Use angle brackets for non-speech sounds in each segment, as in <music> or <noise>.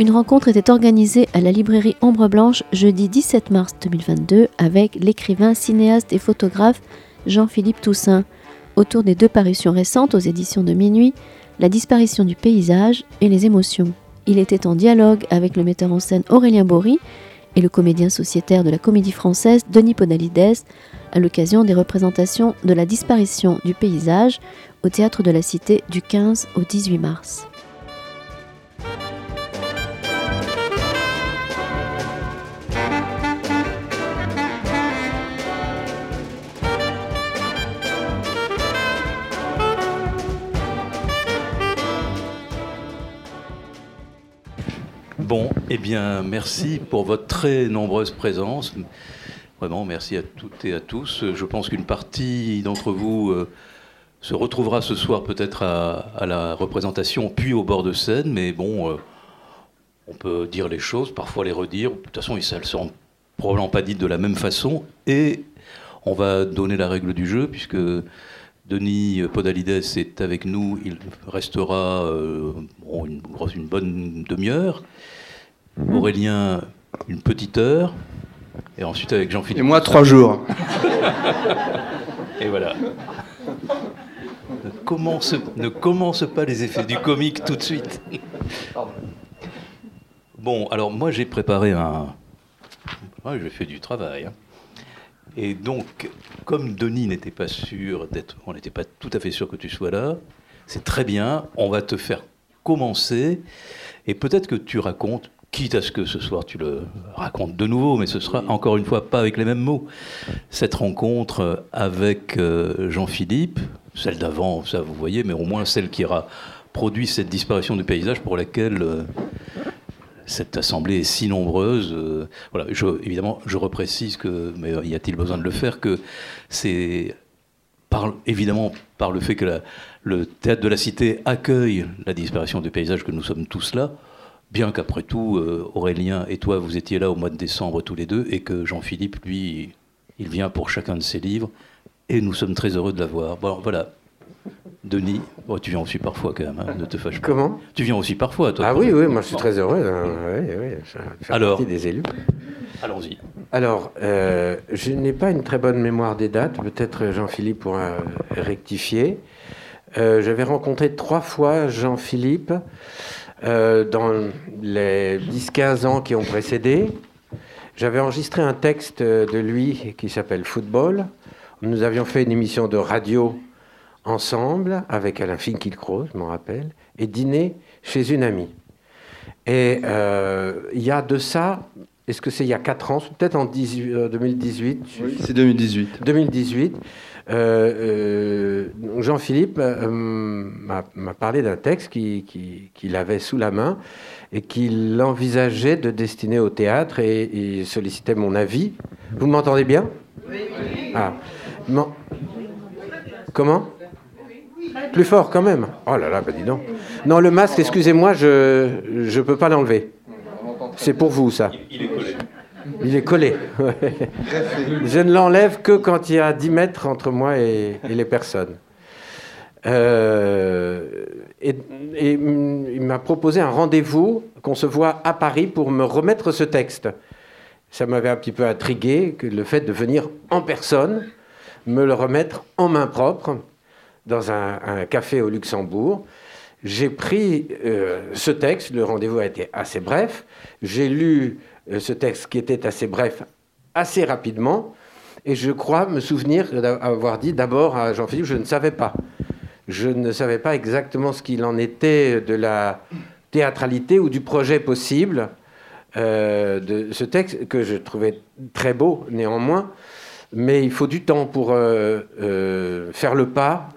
Une rencontre était organisée à la librairie Ombre Blanche jeudi 17 mars 2022 avec l'écrivain, cinéaste et photographe Jean-Philippe Toussaint autour des deux parutions récentes aux éditions de Minuit, La disparition du paysage et Les émotions. Il était en dialogue avec le metteur en scène Aurélien Bory et le comédien sociétaire de la comédie française Denis Podalides à l'occasion des représentations de La disparition du paysage au théâtre de la Cité du 15 au 18 mars. Bon, eh bien, merci pour votre très nombreuse présence. Vraiment, merci à toutes et à tous. Je pense qu'une partie d'entre vous euh, se retrouvera ce soir peut-être à, la représentation, puis au bord de scène, mais bon, euh, on peut dire les choses, parfois les redire. De toute façon, elles ne seront probablement pas dites de la même façon. Et on va donner la règle du jeu, puisque Denis Podalides est avec nous. Il restera euh, une, une bonne demi-heure. Mhm. Aurélien, une petite heure. Et ensuite avec Jean-Philippe. Et moi, trois jours. <laughs> et voilà. Ne commence, ne commence pas les effets du comique tout de suite. Bon, alors moi j'ai préparé un. Ouais, j'ai fait du travail. Hein. Et donc, comme Denis n'était pas sûr d'être. On n'était pas tout à fait sûr que tu sois là, c'est très bien, on va te faire commencer. Et peut-être que tu racontes quitte à ce que ce soir tu le racontes de nouveau, mais ce sera encore une fois pas avec les mêmes mots. Cette rencontre avec euh, Jean-Philippe, celle d'avant, ça vous voyez, mais au moins celle qui aura produit cette disparition du paysage pour laquelle euh, cette assemblée est si nombreuse. Euh, voilà, évidemment, je reprécise que, mais y a-t-il besoin de le faire, que c'est évidemment par le fait que le théâtre de la Cité accueille la disparition du paysage que nous sommes tous là, Bien qu'après tout, euh, Aurélien et toi, vous étiez là au mois de décembre tous les deux, et que Jean-Philippe, lui, il vient pour chacun de ses livres, et nous sommes très heureux de l'avoir. Bon, voilà. Denis, oh, tu viens aussi parfois quand même, hein, ne te fâche pas. Comment? Tu viens aussi parfois, toi. Ah oui, oui, moi je suis très heureux. Hein. Oui, oui, je Alors, des élus. Allons-y. Alors, euh, je n'ai pas une très bonne mémoire des dates. Peut-être Jean-Philippe pourra rectifier. Euh, j'avais rencontré trois fois Jean-Philippe euh, dans les 10-15 ans qui ont précédé. J'avais enregistré un texte de lui qui s'appelle Football. Nous avions fait une émission de radio ensemble avec Alain Finkielkraut, je m'en rappelle, et dîner chez une amie. Et euh, il y a de ça, est-ce que c'est il y a 4 ans, peut-être en 2018 euh, Oui, c'est 2018. 2018. Euh, euh, Jean-Philippe euh, m'a parlé d'un texte qu'il avait sous la main et qu'il envisageait de destiner au théâtre et il sollicitait mon avis. Vous m'entendez bien? Oui. Ah. Comment? Plus fort quand même. Oh là là, bah dis donc. Non, le masque, excusez-moi, je ne peux pas l'enlever. C'est pour vous, ça. Il est collé. Il est collé. Je ne l'enlève que quand il y a 10 mètres entre moi et, les personnes. Euh, et, il m'a proposé un rendez-vous, qu'on se voit à Paris pour me remettre ce texte. Ça m'avait un petit peu intrigué que le fait de venir en personne, me le remettre en main propre dans un, café au Luxembourg. J'ai pris euh, ce texte, le rendez-vous a été assez bref. J'ai lu ce texte qui était assez bref assez rapidement. Et je crois me souvenir d'avoir dit d'abord à Jean-Philippe, je ne savais pas. Je ne savais pas exactement ce qu'il en était de la théâtralité ou du projet possible euh, de ce texte que je trouvais très beau néanmoins. Mais il faut du temps pour euh, faire le pas,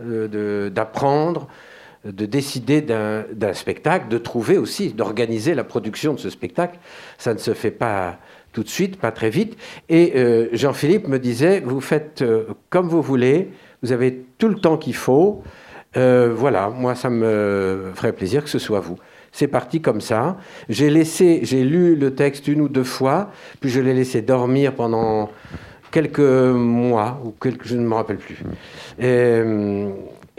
d'apprendre, de décider d'un spectacle, de trouver aussi, d'organiser la production de ce spectacle. Ça ne se fait pas tout de suite, pas très vite. Et euh, Jean-Philippe me disait, vous faites euh, comme vous voulez, vous avez tout le temps qu'il faut. Euh, voilà, moi, ça me ferait plaisir que ce soit vous. C'est parti comme ça. J'ai laissé, j'ai lu le texte une ou deux fois, puis je l'ai laissé dormir pendant quelques mois ou quelques, je ne me rappelle plus. Et,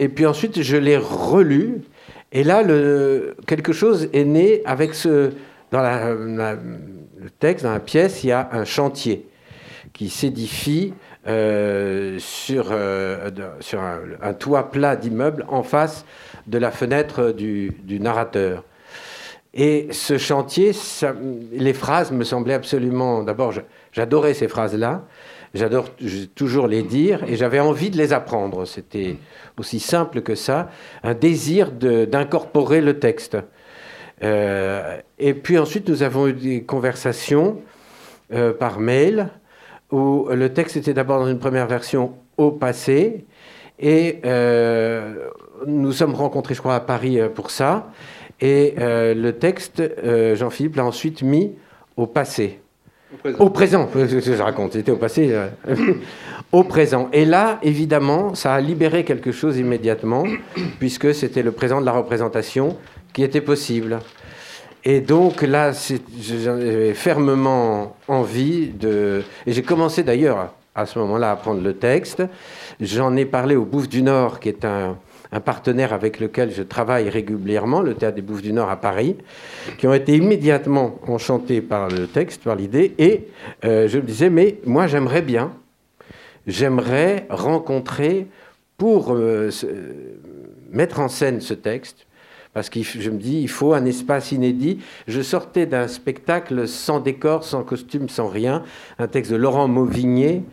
et puis ensuite, je l'ai relu. Et là, quelque chose est né avec ce dans le texte, dans la pièce, il y a un chantier qui s'édifie euh, sur, euh, sur un, toit plat d'immeuble en face de la fenêtre du, narrateur. Et ce chantier, les phrases me semblaient absolument... D'abord, j'adorais ces phrases-là, j'adore toujours les dire, et j'avais envie de les apprendre. C'était aussi simple que ça, un désir d'incorporer le texte. Euh, et puis ensuite, nous avons eu des conversations euh, par mail où le texte était d'abord dans une première version au passé. Et euh, nous sommes rencontrés, je crois, à Paris pour ça. Et le texte, Jean-Philippe l'a ensuite mis au passé. Au présent, je raconte, c'était au passé. <clears throat> au présent. Et là, évidemment, ça a libéré quelque chose immédiatement, <clears throat> puisque c'était le présent de la représentation qui était possible. Et donc là, j'avais fermement envie de... Et j'ai commencé d'ailleurs à ce moment-là à prendre le texte. J'en ai parlé au Bouffe du Nord, qui est un, partenaire avec lequel je travaille régulièrement, le Théâtre des Bouffes du Nord à Paris, qui ont été immédiatement enchantés par le texte, par l'idée. Et euh, je me disais, mais moi j'aimerais bien, j'aimerais rencontrer pour euh, mettre en scène ce texte, parce que je me dis, il faut un espace inédit. Je sortais d'un spectacle sans décor, sans costume, sans rien, un texte de Laurent Mauvigné,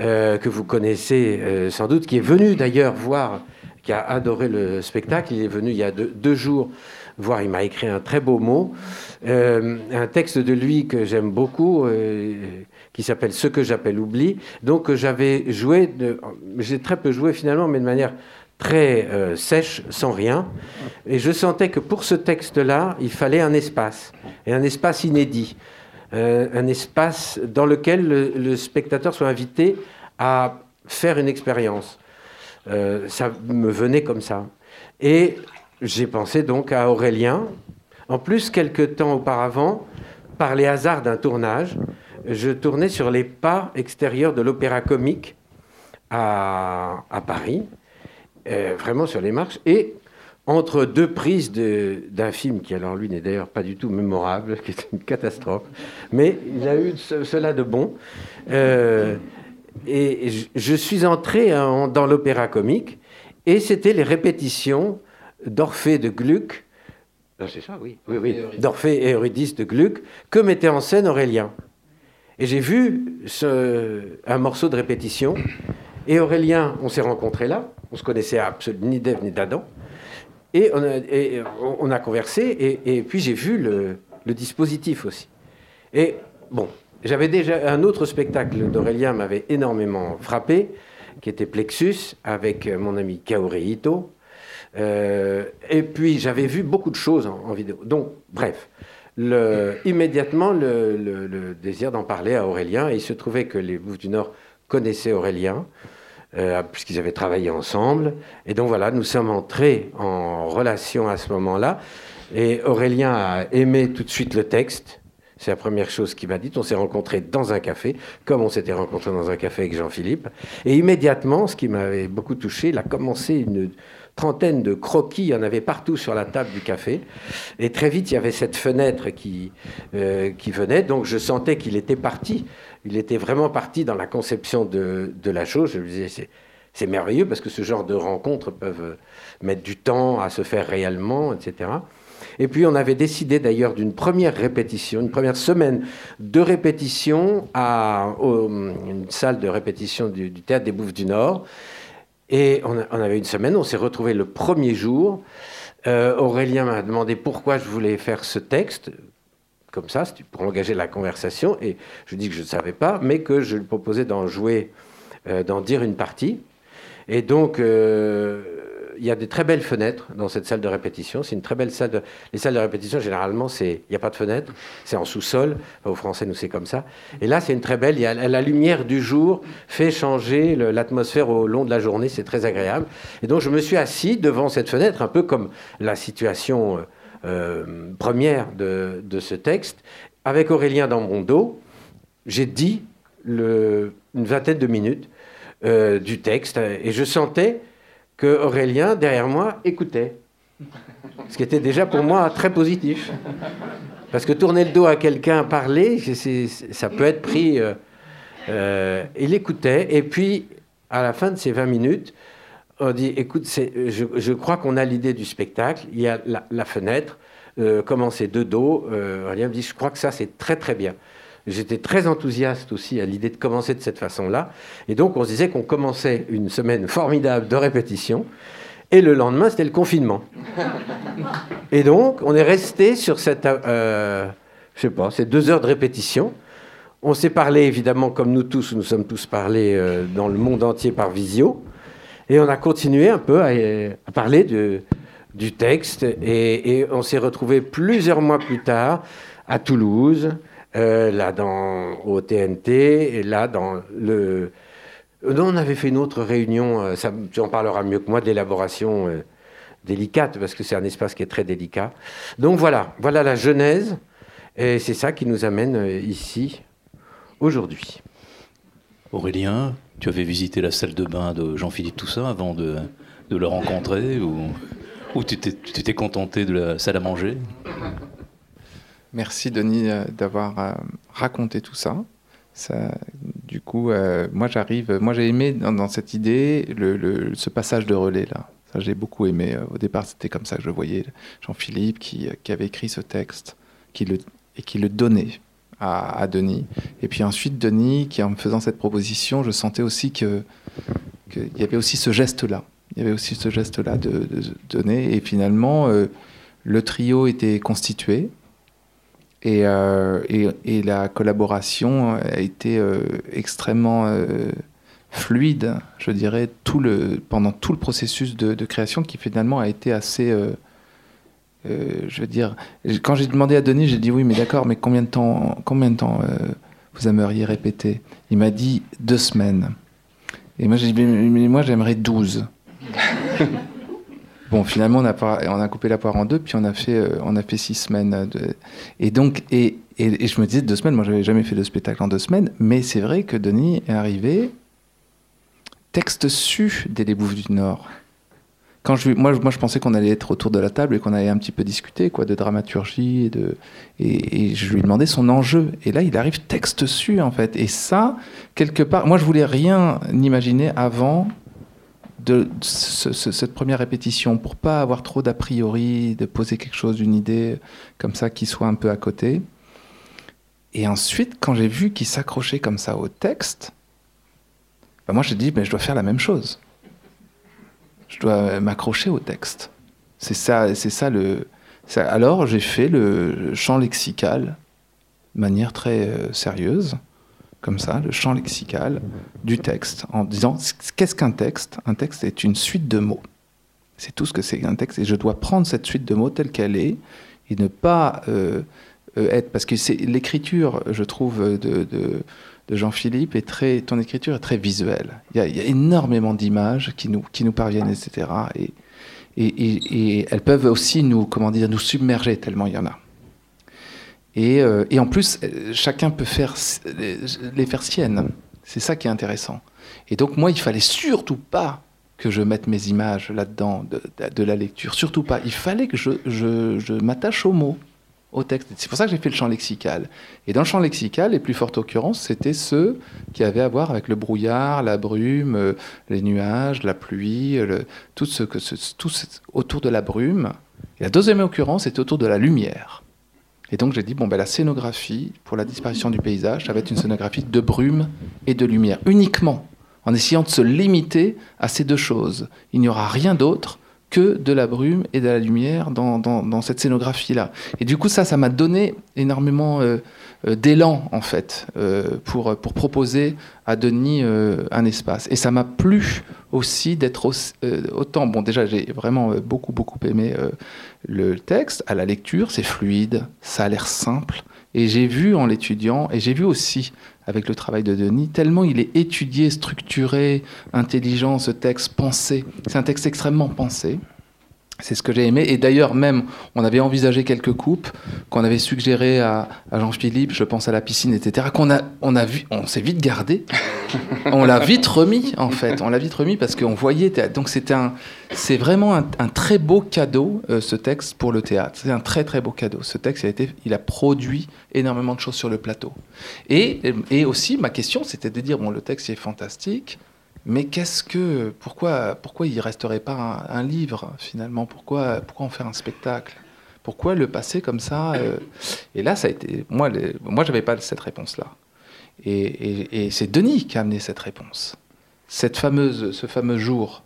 euh, que vous connaissez sans doute, qui est venu d'ailleurs voir, qui a adoré le spectacle. Il est venu il y a deux, jours voir, il m'a écrit un très beau mot, euh, un texte de lui que j'aime beaucoup, qui s'appelle Ce que j'appelle oubli. Donc j'avais joué, j'ai très peu joué finalement, mais de manière très euh, sèche, sans rien. Et je sentais que pour ce texte-là, il fallait un espace, et un espace inédit, euh, un espace dans lequel le, spectateur soit invité à faire une expérience. Euh, ça me venait comme ça. Et j'ai pensé donc à Aurélien. En plus, quelques temps auparavant, par les hasards d'un tournage, je tournais sur les pas extérieurs de l'Opéra Comique à, à Paris. Euh, vraiment sur les marches, et entre deux prises d'un film qui, alors lui, n'est d'ailleurs pas du tout mémorable, <laughs> qui est une catastrophe, mais il a eu cela de bon. Euh, et je, suis entré dans l'opéra comique, et c'était les répétitions d'Orphée de Gluck, c'est ça, oui, oui, oui, d'Orphée et Eurydice de Gluck, que mettait en scène Aurélien. Et j'ai vu ce, un morceau de répétition, et Aurélien, on s'est rencontrés là, on se connaissait absolument ni d'Ève ni d'Adam. Et on a, on a conversé, et, puis j'ai vu le, dispositif aussi. Et bon, j'avais déjà un autre spectacle d'Aurélien m'avait énormément frappé, qui était Plexus, avec mon ami Kaori Ito. Euh, et puis j'avais vu beaucoup de choses en, vidéo. Donc, bref, immédiatement le, le désir d'en parler à Aurélien. Et il se trouvait que les Bouffes du Nord connaissaient Aurélien. Euh, puisqu'ils avaient travaillé ensemble. Et donc voilà, nous sommes entrés en relation à ce moment-là. Et Aurélien a aimé tout de suite le texte. C'est la première chose qu'il m'a dit. On s'est rencontrés dans un café, comme on s'était rencontrés dans un café avec Jean-Philippe. Et immédiatement, ce qui m'avait beaucoup touché, il a commencé une trentaine de croquis, il y en avait partout sur la table du café. Et très vite, il y avait cette fenêtre qui, euh, qui venait, donc je sentais qu'il était parti il était vraiment parti dans la conception de, la chose. Je me disais, c'est merveilleux parce que ce genre de rencontres peuvent mettre du temps à se faire réellement, etc. Et puis on avait décidé d'ailleurs d'une première répétition, une première semaine de répétition à une salle de répétition du, théâtre des Bouffes du Nord. Et on, avait une semaine, on s'est retrouvés le premier jour. Euh, Aurélien m'a demandé pourquoi je voulais faire ce texte, comme ça, pour engager la conversation. Et je dis que je ne savais pas, mais que je lui proposais d'en jouer, euh, d'en dire une partie. Et donc, euh, il y a des très belles fenêtres dans cette salle de répétition. C'est une très belle salle. Les salles de répétition, généralement, il n'y a pas de fenêtre, c'est en sous-sol. Au français, nous, c'est comme ça. Et là, c'est une très belle. la lumière du jour fait changer l'atmosphère au long de la journée. C'est très agréable. Et donc, je me suis assis devant cette fenêtre, un peu comme la situation. Euh, euh, première de, ce texte. Avec Aurélien dans mon dos, j'ai dit une vingtaine de minutes euh, du texte et je sentais que Aurélien, derrière moi, écoutait. Ce qui était déjà pour moi très positif. Parce que tourner le dos à quelqu'un, parler, ça peut être pris. Euh, euh, il écoutait, et puis à la fin de ces 20 minutes, on dit écoute, je, crois qu'on a l'idée du spectacle, il y a la, fenêtre, euh, commencer de dos. Euh, me dit je crois que ça, c'est très très bien. J'étais très enthousiaste aussi à l'idée de commencer de cette façon-là. Et donc, on se disait qu'on commençait une semaine formidable de répétition. Et le lendemain, c'était le confinement. <laughs> Et donc, on est resté sur cette, euh, je sais pas, ces deux heures de répétition. On s'est parlé, évidemment, comme nous tous, nous sommes tous parlés euh, dans le monde entier par visio. Et on a continué un peu à, parler du texte. Et, et on s'est retrouvé plusieurs mois plus tard à Toulouse, euh, là dans, au TNT, et là dans le... Non, on avait fait une autre réunion, euh, ça, tu en parleras mieux que moi, d'élaboration euh, délicate, parce que c'est un espace qui est très délicat. Donc voilà, voilà la genèse, et c'est ça qui nous amène ici, aujourd'hui. Aurélien, tu avais visité la salle de bain de Jean-Philippe Toussaint avant de, de le rencontrer, ou, ou tu t'es contenté de la salle à manger? Merci Denis euh, d'avoir euh, raconté tout ça. du coup, euh, moi j'arrive, moi j'ai aimé dans, cette idée le, ce passage de relais là. J'ai beaucoup aimé. Au départ, c'était comme ça que je voyais Jean-Philippe qui, qui, avait écrit ce texte, qui le, et qui le donnait à, Denis. Et puis ensuite, Denis, qui en me faisant cette proposition, je sentais aussi que qu'il y avait aussi ce geste-là. Il y avait aussi ce geste-là de, de, donner. Et finalement, le trio était constitué. Euh, et, la collaboration a été euh, extrêmement euh, fluide, je dirais, pendant tout le processus de, création qui finalement a été assez... je veux dire, quand j'ai demandé à Denis, j'ai dit oui, mais d'accord, mais combien de temps, combien de temps vous aimeriez répéter? Il m'a dit deux semaines. Et moi, j'ai dit, mais moi, j'aimerais douze. <laughs> Bon, finalement, on a, coupé la poire en deux, puis on a fait, euh, six semaines. Et donc, je me disais deux semaines, moi, j'avais jamais fait de spectacle en deux semaines, mais c'est vrai que Denis est arrivé texte su des Les Bouffes du Nord. Quand je, moi, je pensais qu'on allait être autour de la table et qu'on allait un petit peu discuter de dramaturgie. Et, et, je lui demandais son enjeu. Et là, il arrive texte su, en fait. Et ça, quelque part, moi, je voulais rien imaginer avant de cette première répétition pour pas avoir trop d'a priori, de poser quelque chose, une idée comme ça qui soit un peu à côté. Et ensuite, quand j'ai vu qu'il s'accrochait comme ça au texte, bah moi j'ai dit, mais je dois faire la même chose. Je dois m'accrocher au texte. C'est ça, c'est ça le. alors j'ai fait le chant lexical de manière très euh, sérieuse comme ça, le champ lexical du texte, en disant qu'est-ce qu'un texte? Un texte est une suite de mots. C'est tout ce que c'est un texte, et je dois prendre cette suite de mots telle qu'elle est, et ne pas euh, euh, être... Parce que c'est l'écriture, je trouve, de, Jean-Philippe, est très... Ton écriture est très visuelle. Il y a, énormément d'images qui nous, qui nous parviennent, etc. Et, et, et, elles peuvent aussi nous, comment dire, nous submerger tellement il y en a. Euh, et, en plus, euh, chacun peut faire, les faire siennes. C'est ça qui est intéressant. Et donc moi, il fallait surtout pas que je mette mes images là-dedans de, la lecture. Surtout pas. Il fallait que je, m'attache aux mots, au texte. C'est pour ça que j'ai fait le champ lexical. Et dans le champ lexical, les plus fortes occurrences, c'était ceux qui avaient à voir avec le brouillard, la brume, euh, les nuages, la pluie, tout ce que tout autour de la brume. Et la deuxième occurrence était autour de la lumière. Et donc j'ai dit, bon, ben, la scénographie pour la disparition du paysage, ça va être une scénographie de brume et de lumière, uniquement, en essayant de se limiter à ces deux choses. Il n'y aura rien d'autre que de la brume et de la lumière dans, cette scénographie-là. Et du coup, ça, ça m'a donné énormément euh, euh, d'élan, en fait, euh, pour, pour proposer à Denis un espace. Et ça m'a plu aussi d'être autant... Bon, déjà, j'ai vraiment beaucoup, beaucoup aimé le texte. À la lecture, c'est fluide, ça a l'air simple. Et j'ai vu en l'étudiant, et j'ai vu aussi avec le travail de Denis, tellement il est étudié, structuré, intelligent, ce texte pensé. C'est un texte extrêmement pensé. C'est ce que j'ai aimé. Et d'ailleurs, même, on avait envisagé quelques coupes qu'on avait suggéré à, Jean-Philippe, je pense à la piscine, etc., qu'on a, on a vu, on s'est vite gardé. <laughs> on l'a vite remis, en fait. On l'a vite remis parce qu'on voyait. Donc, c'était un, c'est vraiment un, très beau cadeau, euh, ce texte, pour le théâtre. C'est un très, très beau cadeau. Ce texte, il a, été, il a produit énormément de choses sur le plateau. Et, et aussi, ma question, c'était de dire bon, le texte est fantastique mais qu'est-ce que, pourquoi, pourquoi il resterait pas un, livre finalement? Pourquoi, pourquoi en faire un spectacle? Pourquoi le passer comme ça euh? Et là, ça a été, moi, les, moi, j'avais pas cette réponse-là. Et, c'est Denis qui a amené cette réponse. Cette fameuse, ce fameux jour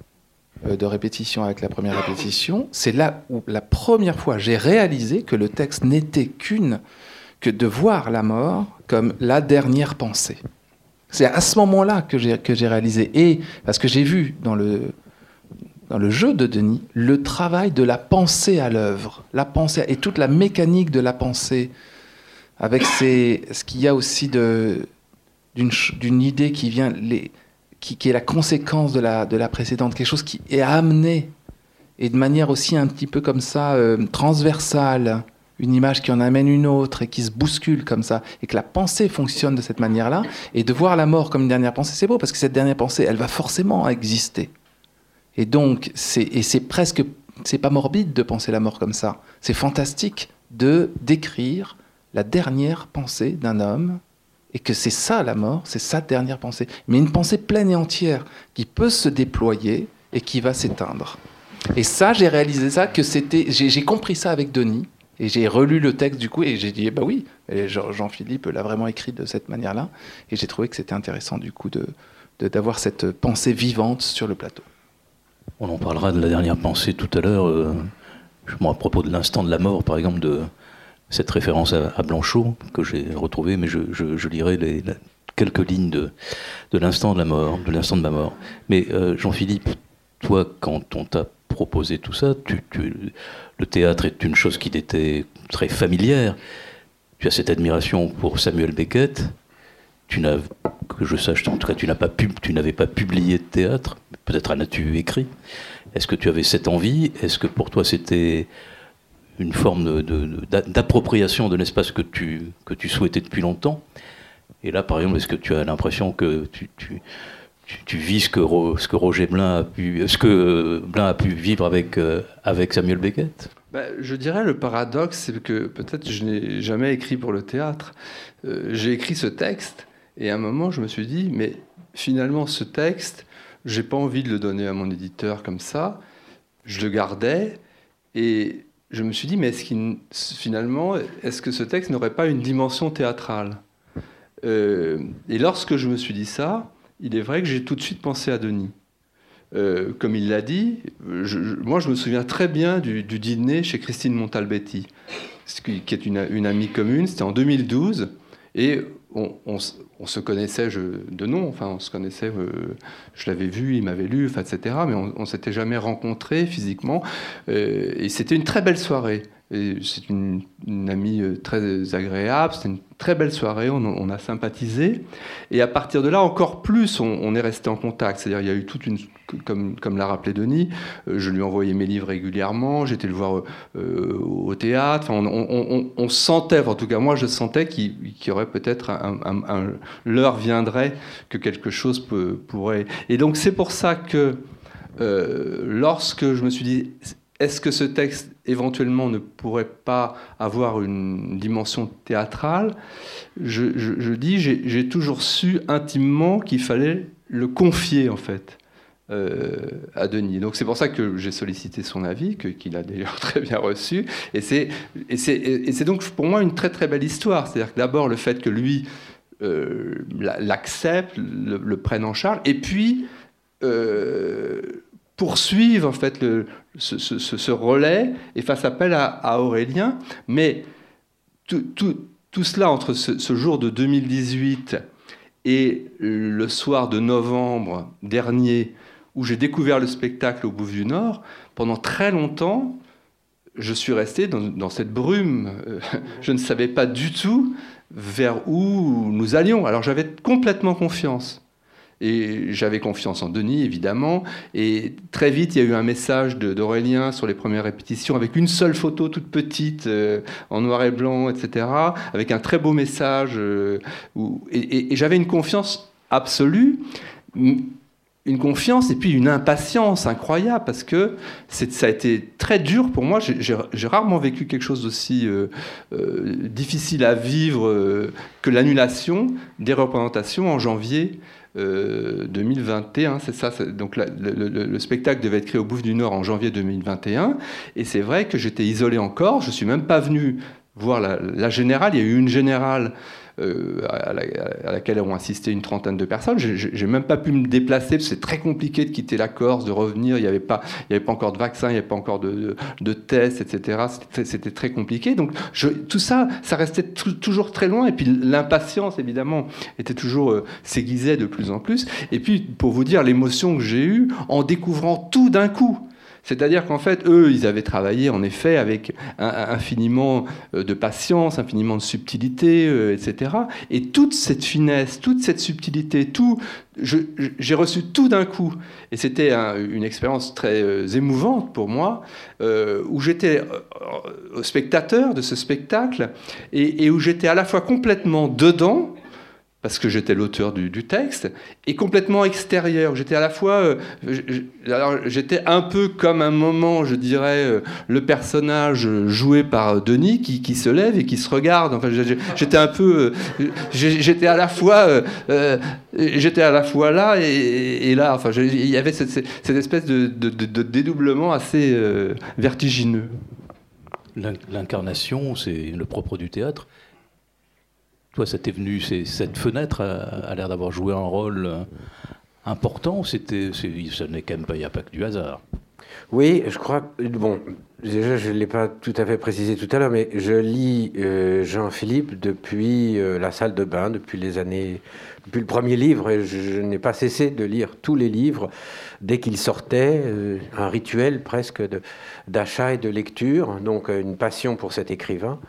euh, de répétition avec la première répétition, c'est là où la première fois j'ai réalisé que le texte n'était qu'une que de voir la mort comme la dernière pensée. C'est à ce moment-là que j'ai, réalisé. Et parce que j'ai vu dans le, dans le jeu de Denis le travail de la pensée à l'œuvre, la pensée et toute la mécanique de la pensée, avec ces, ce qu'il y a aussi d'une idée qui vient, les, qui, qui, est la conséquence de la, de la précédente, quelque chose qui est amené et de manière aussi un petit peu comme ça euh, transversale une image qui en amène une autre et qui se bouscule comme ça, et que la pensée fonctionne de cette manière-là, et de voir la mort comme une dernière pensée, c'est beau, parce que cette dernière pensée, elle va forcément exister. Et donc, c'est, presque, c'est pas morbide de penser la mort comme ça, c'est fantastique de décrire la dernière pensée d'un homme, et que c'est ça la mort, c'est sa dernière pensée, mais une pensée pleine et entière, qui peut se déployer et qui va s'éteindre. Et ça, j'ai réalisé ça, que c'était, j'ai compris ça avec Denis, et j'ai relu le texte du coup et j'ai dit, bah oui, Jean-Philippe l'a vraiment écrit de cette manière-là. Et j'ai trouvé que c'était intéressant du coup d'avoir de, d'avoir cette pensée vivante sur le plateau. On en parlera de la dernière pensée tout à l'heure, euh, à propos de l'instant de la mort, par exemple, de cette référence à, Blanchot que j'ai retrouvée, mais je, lirai les, quelques lignes de, de l'instant de la mort, de l'instant de ma mort. Mais euh, Jean-Philippe, toi, quand on t'a proposé tout ça, tu, tu le théâtre est une chose qui t'était très familière. Tu as cette admiration pour Samuel Beckett. Tu n'as, que je sache, en tout cas, tu n'as pas tu n'avais pas publié de théâtre. Peut-être en as-tu écrit. Est-ce que tu avais cette envie? Est-ce que pour toi c'était une forme d'appropriation de, l'espace que tu, que tu souhaitais depuis longtemps? Et là, par exemple, est-ce que tu as l'impression que tu, vis ce que, Roger Blin a pu, ce que Blin a pu vivre avec, euh, Samuel Beckett? Bah, Je dirais le paradoxe, c'est que peut-être je n'ai jamais écrit pour le théâtre. Euh, j'ai écrit ce texte et à un moment je me suis dit, mais finalement ce texte, j'ai pas envie de le donner à mon éditeur comme ça. Je le gardais et je me suis dit, mais finalement, est-ce que ce texte n'aurait pas une dimension théâtrale? Euh, Et lorsque je me suis dit ça, il est vrai que j'ai tout de suite pensé à Denis. Euh, comme il l'a dit, moi je me souviens très bien du, dîner chez Christine Montalbetti, qui est une, amie commune, c'était en 2012, et on, se connaissait de nom, enfin on se connaissait, euh, je l'avais vu, il m'avait lu, etc., mais on ne s'était jamais rencontrés physiquement, euh, et c'était une très belle soirée. C'est une, amie euh, très agréable, c'était une très belle soirée, on, a sympathisé. Et à partir de là, encore plus, on, est resté en contact. C'est-à-dire, il y a eu toute une. Comme, l'a rappelé Denis, euh, je lui envoyais mes livres régulièrement, j'étais le voir euh, au théâtre. on, sentait, en tout cas, moi, je sentais qu'il y aurait peut-être un, l'heure viendrait que quelque chose pourrait. Et donc, c'est pour ça que lorsque je me suis dit est-ce que ce texte éventuellement ne pourrait pas avoir une dimension théâtrale? Je, dis, j'ai toujours su intimement qu'il fallait le confier en fait. Euh, à Denis. Donc c'est pour ça que j'ai sollicité son avis, qu'il a d'ailleurs <laughs> très bien reçu. Et c'est donc pour moi une très très belle histoire. C'est-à-dire que d'abord le fait que lui euh, l'accepte, le, prenne en charge, et puis euh, poursuivre en fait le, ce, relais et fasse appel à, Aurélien. Mais tout, cela entre ce, jour de 2018 et le soir de novembre dernier, où j'ai découvert le spectacle au Bouffe du Nord, pendant très longtemps, je suis resté dans, cette brume. Je ne savais pas du tout vers où nous allions. Alors j'avais complètement confiance. Et j'avais confiance en Denis, évidemment. Et très vite, il y a eu un message d'Aurélien sur les premières répétitions, avec une seule photo toute petite, euh, en noir et blanc, etc., avec un très beau message. Euh, et, j'avais une confiance absolue une confiance et puis une impatience incroyable parce que ça a été très dur pour moi. J'ai rarement vécu quelque chose d'aussi euh, difficile à vivre que l'annulation des représentations en janvier 2021, euh, c'est ça. Donc le, spectacle devait être créé au Bouffe du Nord en janvier 2021, et c'est vrai que j'étais isolé encore. Je suis même pas venu voir la, la générale. Il y a eu une générale euh, à, laquelle ont assisté une trentaine de personnes. J'ai même pas pu me déplacer, c'est très compliqué de quitter la Corse, de revenir. Il n'y avait, pas, il avait pas encore de vaccins, il n'y avait pas encore de, de, tests, etc. C'était très compliqué. Donc je, tout ça, ça restait toujours très loin. Et puis l'impatience, évidemment, était toujours euh, s'aiguisait de plus en plus. Et puis, pour vous dire l'émotion que j'ai eue en découvrant tout d'un coup. C'est-à-dire qu'en fait, eux, ils avaient travaillé en effet avec infiniment euh, de patience, infiniment de subtilité, euh, etc. Et toute cette finesse, toute cette subtilité, tout, j'ai reçu tout d'un coup. Et c'était une expérience très euh, émouvante pour moi, où j'étais spectateur de ce spectacle et où j'étais à la fois complètement dedans, parce que j'étais l'auteur du, texte, et complètement extérieur. J'étais à la fois, euh, j'étais un peu comme un moment, je dirais, euh, le personnage joué par Denis qui, se lève et qui se regarde. Enfin, j'étais un peu, euh, j'étais à la fois, j'étais à la fois là et, là. Enfin, il y avait cette, espèce de dédoublement assez vertigineux. L'incarnation, c'est le propre du théâtre toi, ça t'est venu, cette fenêtre a, l'air d'avoir joué un rôle euh, important. C'était, ce n'est quand même pas, il n'y a pas que du hasard? Oui, je crois. Bon, déjà, je ne l'ai pas tout à fait précisé tout à l'heure, mais je lis euh, Jean-Philippe depuis euh, la salle de bain, depuis les années, depuis le premier livre, et je n'ai pas cessé de lire tous les livres dès qu'il sortait, euh, un rituel presque d'achat et de lecture, donc une passion pour cet écrivain.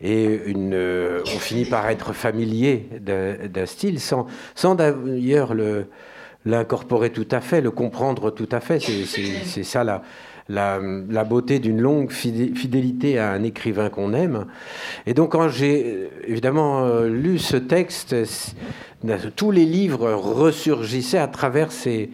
Et on finit par être familier d'un style, sans, d'ailleurs l'incorporer tout à fait, le comprendre tout à fait. C'est ça la, la, la, beauté d'une longue fidélité à un écrivain qu'on aime. Et donc quand j'ai évidemment lu ce texte, tous les livres ressurgissaient à travers ces,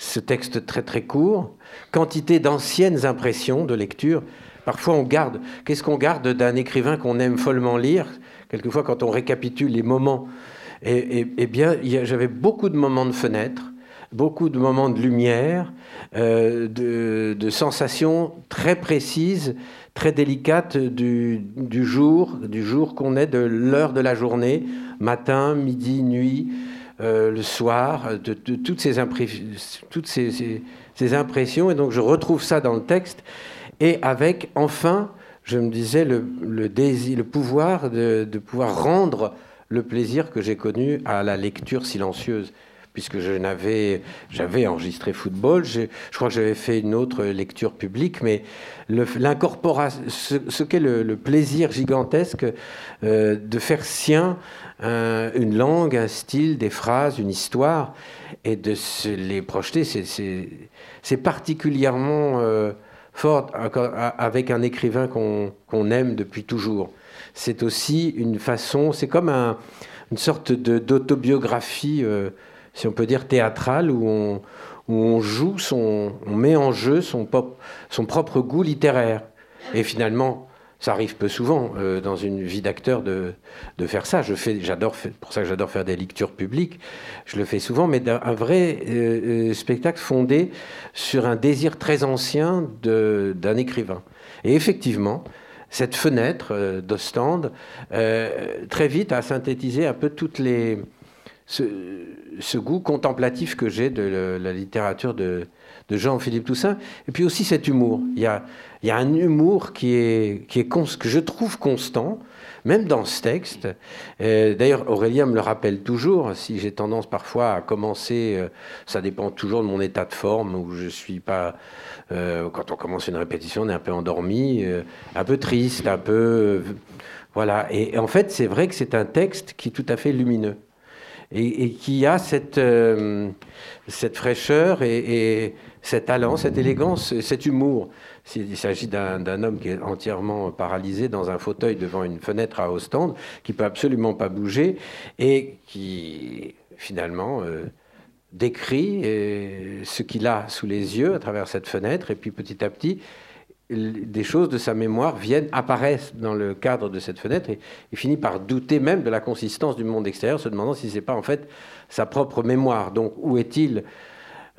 ce texte très très court, quantité d'anciennes impressions de lecture. Parfois on garde, qu'est-ce qu'on garde d'un écrivain qu'on aime follement lire? Quelquefois quand on récapitule les moments, et, eh bien j'avais beaucoup de moments de fenêtre, beaucoup de moments de lumière, euh, de, sensations très précises, très délicates du, jour, du jour qu'on est, de l'heure de la journée, matin, midi, nuit. Euh, le soir, de, toutes, ces, impressions. Et donc je retrouve ça dans le texte. Et avec, enfin, je me disais, le pouvoir de, pouvoir rendre le plaisir que j'ai connu à la lecture silencieuse puisque j'avais enregistré football, je, crois que j'avais fait une autre lecture publique, mais l'incorporation, ce, qu'est le, plaisir gigantesque euh, de faire sien une langue, un style, des phrases, une histoire, et de se les projeter, c'est particulièrement euh, fort avec un écrivain qu'on aime depuis toujours. C'est aussi une façon, c'est comme une sorte d'autobiographie, euh, si on peut dire théâtrale, où on, où on joue, on met en jeu son, son propre goût littéraire. Et finalement, ça arrive peu souvent euh, dans une vie d'acteur de, de, faire ça. Je fais, j'adore, pour ça que j'adore faire des lectures publiques. Je le fais souvent, mais un vrai euh, spectacle fondé sur un désir très ancien d'un écrivain. Et effectivement, cette fenêtre d'Ostende, très vite a synthétisé un peu toutes les ce, goût contemplatif que j'ai de la littérature de, de Jean-Philippe Toussaint, et puis aussi cet humour. Il y a, il y a un humour qui est, qui est que je trouve constant, même dans ce texte. Euh, d'ailleurs, Aurélien me le rappelle toujours, si j'ai tendance parfois à commencer, euh, ça dépend toujours de mon état de forme, où je suis pas... Euh, quand on commence une répétition, on est un peu endormi, un peu triste, un peu... voilà. Et, en fait, c'est vrai que c'est un texte qui est tout à fait lumineux. et, qui a cette, cette fraîcheur et, et, cet talent, cette élégance, cet humour. Il s'agit d'un homme qui est entièrement paralysé dans un fauteuil devant une fenêtre à Ostende, qui peut absolument pas bouger et qui finalement euh, décrit euh, ce qu'il a sous les yeux à travers cette fenêtre et puis petit à petit des choses de sa mémoire viennent, apparaissent dans le cadre de cette fenêtre et il finit par douter même de la consistance du monde extérieur, se demandant si c'est pas en fait sa propre mémoire. Donc où est-il?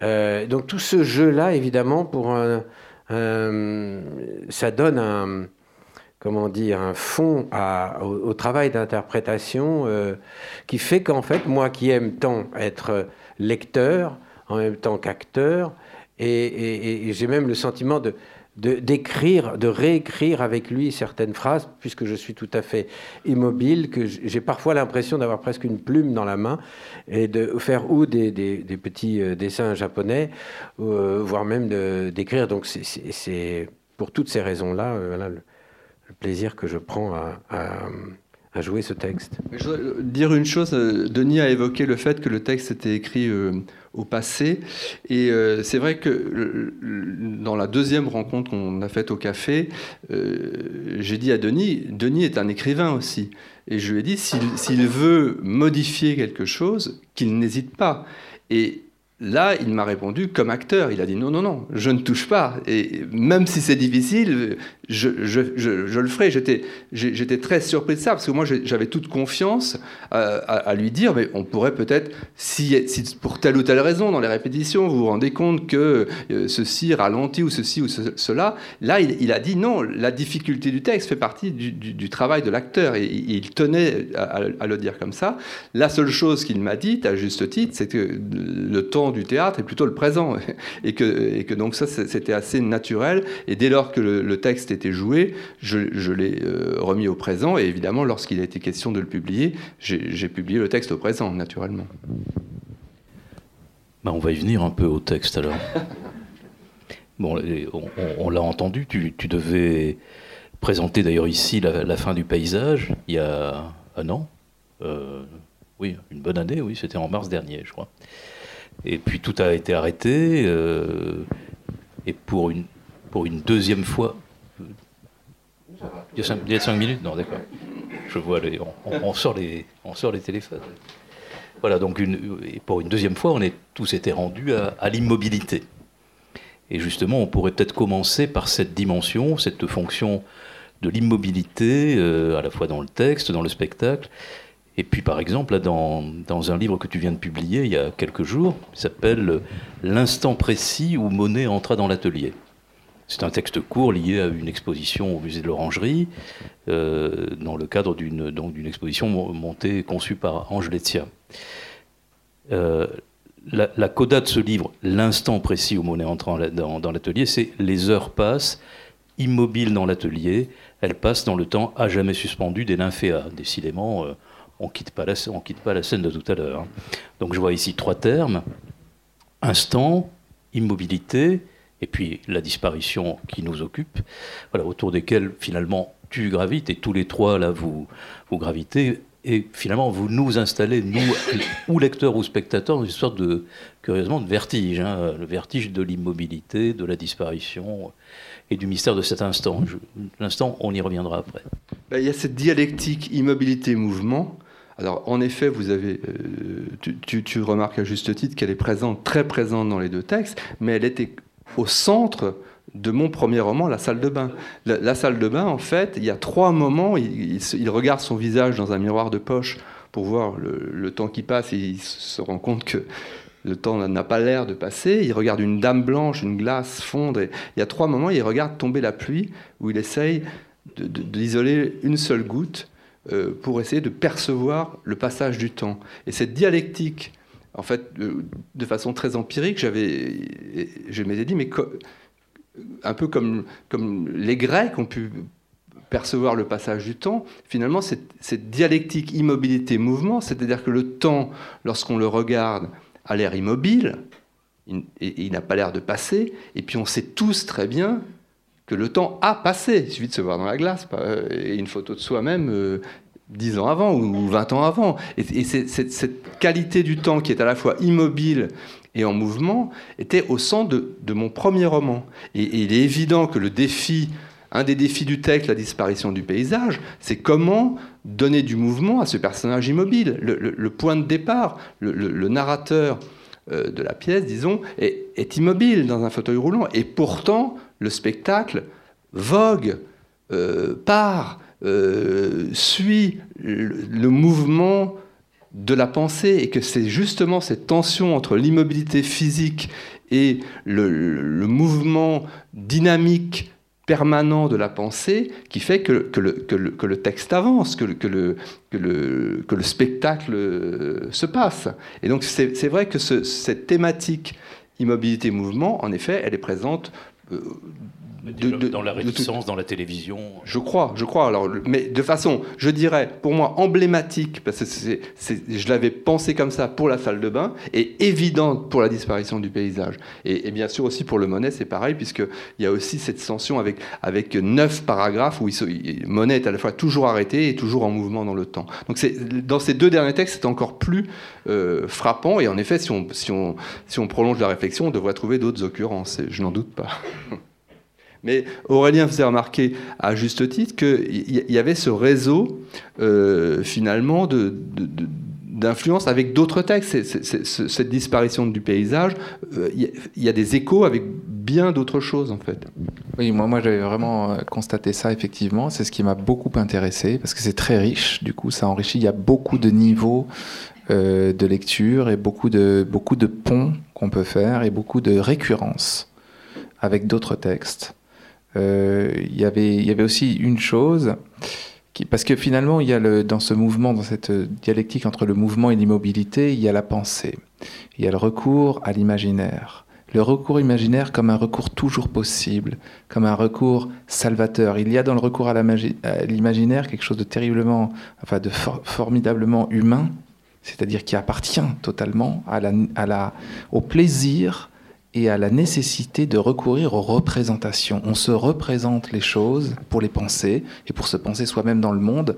Euh, Donc tout ce jeu-là, évidemment, pour un, ça donne un comment dire un fond au, travail d'interprétation euh, qui fait qu'en fait moi qui aime tant être lecteur en même temps qu'acteur et j'ai même le sentiment de d'écrire, de, réécrire avec lui certaines phrases, puisque je suis tout à fait immobile, que j'ai parfois l'impression d'avoir presque une plume dans la main, et de faire ou des, petits euh, dessins japonais, euh, voire même d'écrire. Donc c'est pour toutes ces raisons-là, euh, le, plaisir que je prends à jouer ce texte. Je voudrais dire une chose, euh, Denis a évoqué le fait que le texte était écrit euh, au passé, et euh, c'est vrai que dans la deuxième rencontre qu'on a faite au café, j'ai dit à Denis, Denis est un écrivain aussi, et je lui ai dit, s'il veut modifier quelque chose, qu'il n'hésite pas. Et Là, il m'a répondu comme acteur. Il a dit non, non, non, je ne touche pas. Et même si c'est difficile, je, le ferai. J'étais très surpris de ça, parce que moi, j'avais toute confiance à, lui dire, mais on pourrait peut-être, si, pour telle ou telle raison, dans les répétitions, vous vous rendez compte que euh, ceci ralentit ou ceci ou cela, là, il, a dit non, la difficulté du texte fait partie du, travail de l'acteur. Et, il tenait à, le dire comme ça. La seule chose qu'il m'a dit, à juste titre, c'est que le temps du théâtre est plutôt le présent. <laughs> Et que, et que donc ça, c'était assez naturel. Et dès lors que le, texte était joué, je, l'ai euh, remis au présent. Et évidemment, lorsqu'il a été question de le publier, j'ai publié le texte au présent, naturellement. Bah, on va y venir un peu au texte alors. <laughs> Bon, on, l'a entendu, tu, devais présenter d'ailleurs ici la, fin du paysage il y a un an. Euh, oui, une bonne année, oui, c'était en mars dernier, je crois. Et puis tout a été arrêté. Euh, et pour une, pour une deuxième fois. Il y, a cinq, cinq minutes Non, d'accord. Je vois, les, on, sort les, on sort les téléphones. Voilà, donc une, pour une deuxième fois, on est tous été rendus à, l'immobilité. Et justement, on pourrait peut-être commencer par cette dimension, cette fonction de l'immobilité, euh, à la fois dans le texte, dans le spectacle, et puis, par exemple, là, dans, un livre que tu viens de publier il y a quelques jours, il s'appelle L'instant précis où Monet entra dans l'atelier. C'est un texte court lié à une exposition au musée de l'Orangerie, euh, dans le cadre d'une exposition montée, conçue par Ange Letia. Euh, la, coda de ce livre, l'instant précis où Monet entra dans, l'atelier, c'est les heures passent, immobiles dans l'atelier, elles passent dans le temps à jamais suspendu des lymphéas. Décidément, euh, on ne quitte, quitte pas la scène de tout à l'heure. Hein. Donc je vois ici trois termes, instant, immobilité, et puis la disparition qui nous occupe, voilà, autour desquels finalement tu gravites, et tous les trois là vous, vous gravitez, et finalement vous nous installez, nous, ou lecteurs ou spectateurs, dans une sorte de, curieusement, de vertige, hein, le vertige de l'immobilité, de la disparition et du mystère de cet instant. L'instant, on y reviendra après. Ben, il y a cette dialectique immobilité-mouvement alors, en effet, vous avez, euh, tu, remarques à juste titre qu'elle est présente, très présente dans les deux textes, mais elle était au centre de mon premier roman, La salle de bain. La, salle de bain, en fait, il y a trois moments, il, regarde son visage dans un miroir de poche pour voir le, temps qui passe et il se rend compte que le temps n'a pas l'air de passer. Il regarde une dame blanche, une glace fondre. Et il y a trois moments, il regarde tomber la pluie où il essaye d'isoler une seule goutte euh, pour essayer de percevoir le passage du temps. Et cette dialectique, en fait, de, façon très empirique, j'avais, je m'étais dit, mais un peu comme, comme les Grecs ont pu percevoir le passage du temps, finalement, cette, dialectique immobilité-mouvement, c'est-à-dire que le temps, lorsqu'on le regarde, a l'air immobile, il, il n'a pas l'air de passer, et puis on sait tous très bien que le temps a passé. Il suffit de se voir dans la glace. Et une photo de soi-même, euh, 10 ans avant ou 20 ans avant. Et, cette qualité du temps qui est à la fois immobile et en mouvement était au centre de, mon premier roman. Et, il est évident que le défi, un des défis du texte, la disparition du paysage, c'est comment donner du mouvement à ce personnage immobile. Le, point de départ, le, narrateur euh, de la pièce, disons, est, immobile dans un fauteuil roulant. Et pourtant, le spectacle vogue, euh, part, euh, suit le, mouvement de la pensée et que c'est justement cette tension entre l'immobilité physique et le, mouvement dynamique permanent de la pensée qui fait que, que, le, texte avance, que, le, que, le, spectacle se passe. Et donc c'est vrai que cette thématique immobilité-mouvement, en effet, elle est présente euh, dans la réticence, dans la télévision. Je crois, je crois. Alors, mais de façon, je dirais, pour moi, emblématique, parce que je l'avais pensé comme ça pour la salle de bain, et évidente pour la disparition du paysage. Et, bien sûr aussi pour le Monet, c'est pareil, puisqu'il y a aussi cette tension avec, avec neuf paragraphes où il, Monet est à la fois toujours arrêté et toujours en mouvement dans le temps. Donc dans ces deux derniers textes, c'est encore plus euh, frappant. Et en effet, si on, si, on, si on prolonge la réflexion, on devrait trouver d'autres occurrences. Je n'en doute pas. <laughs> Mais Aurélien faisait remarquer à juste titre qu'il y avait ce réseau euh, finalement d'influence avec d'autres textes. cette disparition du paysage, euh, il y, a des échos avec bien d'autres choses en fait. Oui, moi, moi j'avais vraiment euh, constaté ça effectivement. C'est ce qui m'a beaucoup intéressé parce que c'est très riche. Du coup, ça enrichit. Il y a beaucoup de niveaux de lecture et beaucoup de, beaucoup de ponts qu'on peut faire et beaucoup de récurrences avec d'autres textes. Euh, y il y avait aussi une chose, parce que finalement, il y a le, dans ce mouvement, dans cette dialectique entre le mouvement et l'immobilité, il y a la pensée, il y a le recours à l'imaginaire. Le recours imaginaire comme un recours toujours possible, comme un recours salvateur. Il y a dans le recours à l'imaginaire quelque chose de terriblement, enfin de formidablement humain, c'est-à-dire qui appartient totalement au plaisir et à la nécessité de recourir aux représentations. On se représente les choses pour les penser, et pour se penser soi-même dans le monde,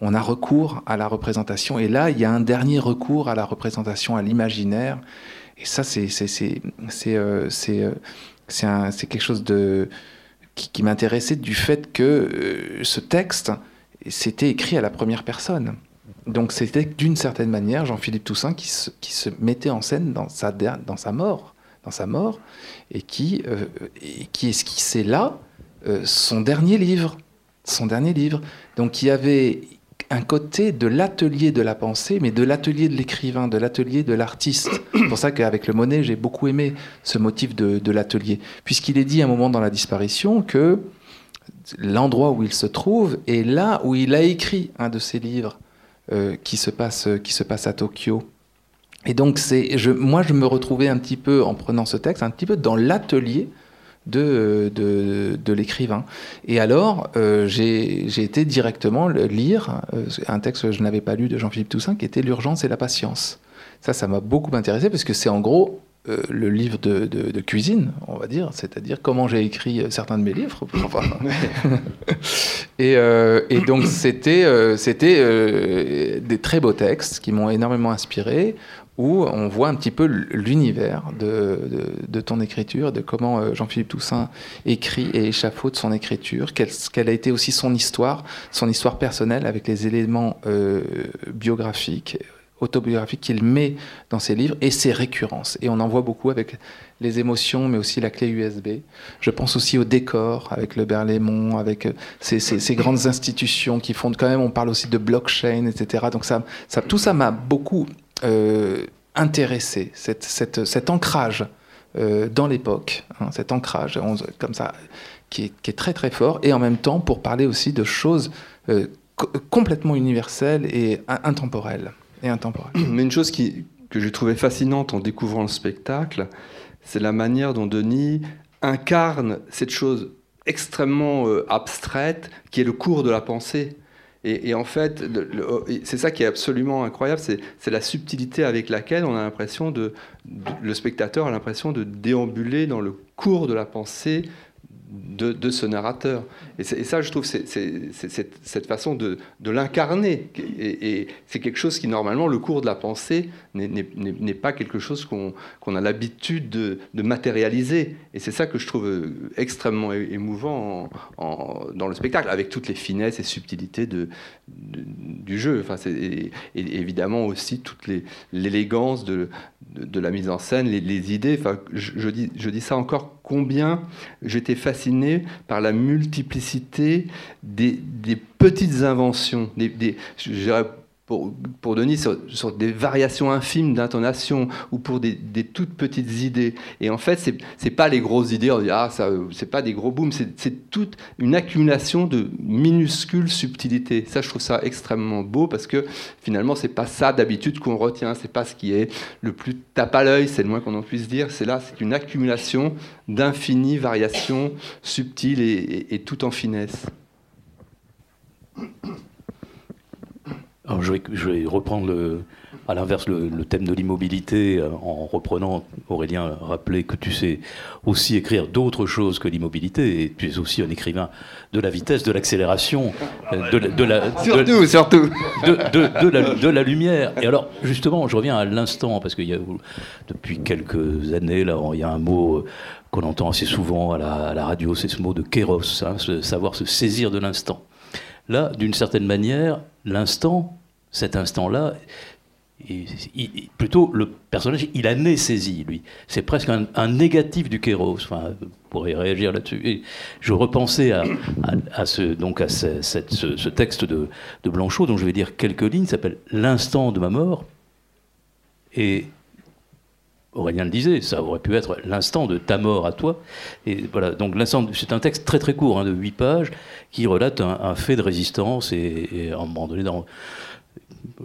on a recours à la représentation. Et là, il y a un dernier recours à la représentation, à l'imaginaire. Et ça, c'est euh, euh, quelque chose qui, m'intéressait du fait que euh, ce texte, c'était écrit à la première personne. Donc c'était d'une certaine manière Jean-Philippe Toussaint qui se, mettait en scène dans sa, mort dans sa mort, et qui, euh, esquissait là euh, son dernier livre. Son dernier livre. Donc il y avait un côté de l'atelier de la pensée, mais de l'atelier de l'écrivain, de l'atelier de l'artiste. C'est pour ça qu'avec le Monet, j'ai beaucoup aimé ce motif de, de l'atelier, puisqu'il est dit à un moment dans la disparition que l'endroit où il se trouve est là où il a écrit un de ses livres qui, se passe, qui se passe à Tokyo. Et donc, je, moi, je me retrouvais un petit peu, en prenant ce texte, un petit peu dans l'atelier de, de, de l'écrivain. Et alors, euh, j'ai, été directement lire euh, un texte que je n'avais pas lu de Jean-Philippe Toussaint, qui était L'urgence et la patience. Ça, ça m'a beaucoup intéressé, parce que c'est en gros euh, le livre de, de, cuisine, on va dire, c'est-à-dire comment j'ai écrit certains de mes livres. <laughs> et, et, donc c'était, c'était des très beaux textes qui m'ont énormément inspiré, où on voit un petit peu l'univers de, ton écriture, de comment euh, Jean-Philippe Toussaint écrit et échafaude son écriture, quelle, a été aussi son histoire, son histoire personnelle avec les éléments euh, biographiques, autobiographiques qu'il met dans ses livres et ses récurrences. Et on en voit beaucoup avec les émotions, mais aussi la clé USB. Je pense aussi au décor avec le Berlaymont, avec euh, ces, grandes institutions qui font quand même, on parle aussi de blockchain, etc. Donc ça, tout ça m'a beaucoup euh, intéressé, cet ancrage euh, dans l'époque, hein, cet ancrage comme ça, qui est, très très fort, et en même temps pour parler aussi de choses complètement universelles et intemporelles. Et intemporelles. <clears throat> Mais une chose que j'ai trouvé fascinante en découvrant le spectacle, c'est la manière dont Denis incarne cette chose extrêmement abstraite qui est le cours de la pensée. Et, en fait, c'est ça qui est absolument incroyable, c'est la subtilité avec laquelle on a l'impression de, le spectateur a l'impression de déambuler dans le cours de la pensée de, ce narrateur. Et, ça, je trouve, c'est cette façon de, l'incarner. Et, c'est quelque chose qui, normalement, le cours de la pensée n'est pas quelque chose qu'on a l'habitude de, matérialiser. Et c'est ça que je trouve euh, extrêmement émouvant dans le spectacle, avec toutes les finesses et subtilités de, du jeu. Enfin, et, évidemment aussi toute l'élégance de, la mise en scène, les, idées. Enfin, je, dis, je dis ça encore, combien j'étais fasciné par la multiplicité des, petites inventions, des pour, Denis sur, des variations infimes d'intonation ou pour des, toutes petites idées. Et en fait, c'est n'est pas les grosses idées, on dit, ah, ça, c'est pas des gros booms, c'est toute une accumulation de minuscules subtilités. Ça, je trouve ça extrêmement beau parce que finalement, c'est pas ça d'habitude qu'on retient, c'est pas ce qui est le plus tape à l'œil, c'est le moins qu'on en puisse dire. C'est là, c'est une accumulation d'infinies variations subtiles et tout en finesse. Je, vais, reprendre le, à l'inverse le, thème de l'immobilité euh, en reprenant, Aurélien, rappeler que tu sais aussi écrire d'autres choses que l'immobilité et tu es aussi un écrivain de la vitesse, de l'accélération, euh, de, la, surtout, surtout. De, la, lumière. Et alors, justement, je reviens à l'instant parce qu'il y a depuis quelques années, là, il y a un mot euh, qu'on entend assez souvent à la, radio, c'est ce mot de kéros, hein, savoir se saisir de l'instant. Là, d'une certaine manière, l'instant, cet instant-là, plutôt le personnage, il a né saisi, lui. C'est presque un, négatif du kéros. Enfin, pourrait réagir là-dessus. Je repensais à, ce, donc à ce, texte de, de, Blanchot, dont je vais dire quelques lignes, s'appelle L'instant de ma mort. Et Aurélien le disait, ça aurait pu être l'instant de ta mort à toi. Et voilà, donc l'instant, c'est un texte très très court, hein, de 8 pages, qui relate un, fait de résistance et, à un moment donné, dans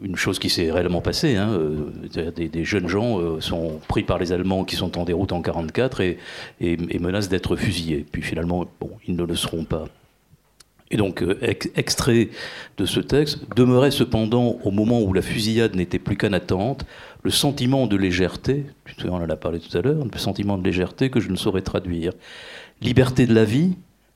une chose qui s'est réellement passée. Hein, euh, des, jeunes gens euh, sont pris par les Allemands qui sont en déroute en 1944 et, et, menacent d'être fusillés. Puis finalement, bon, ils ne le seront pas. Et donc, euh, extrait de ce texte, demeurait cependant, au moment où la fusillade n'était plus qu'un attente, le sentiment de légèreté, on en a parlé tout à l'heure, le sentiment de légèreté que je ne saurais traduire. Liberté de la vie,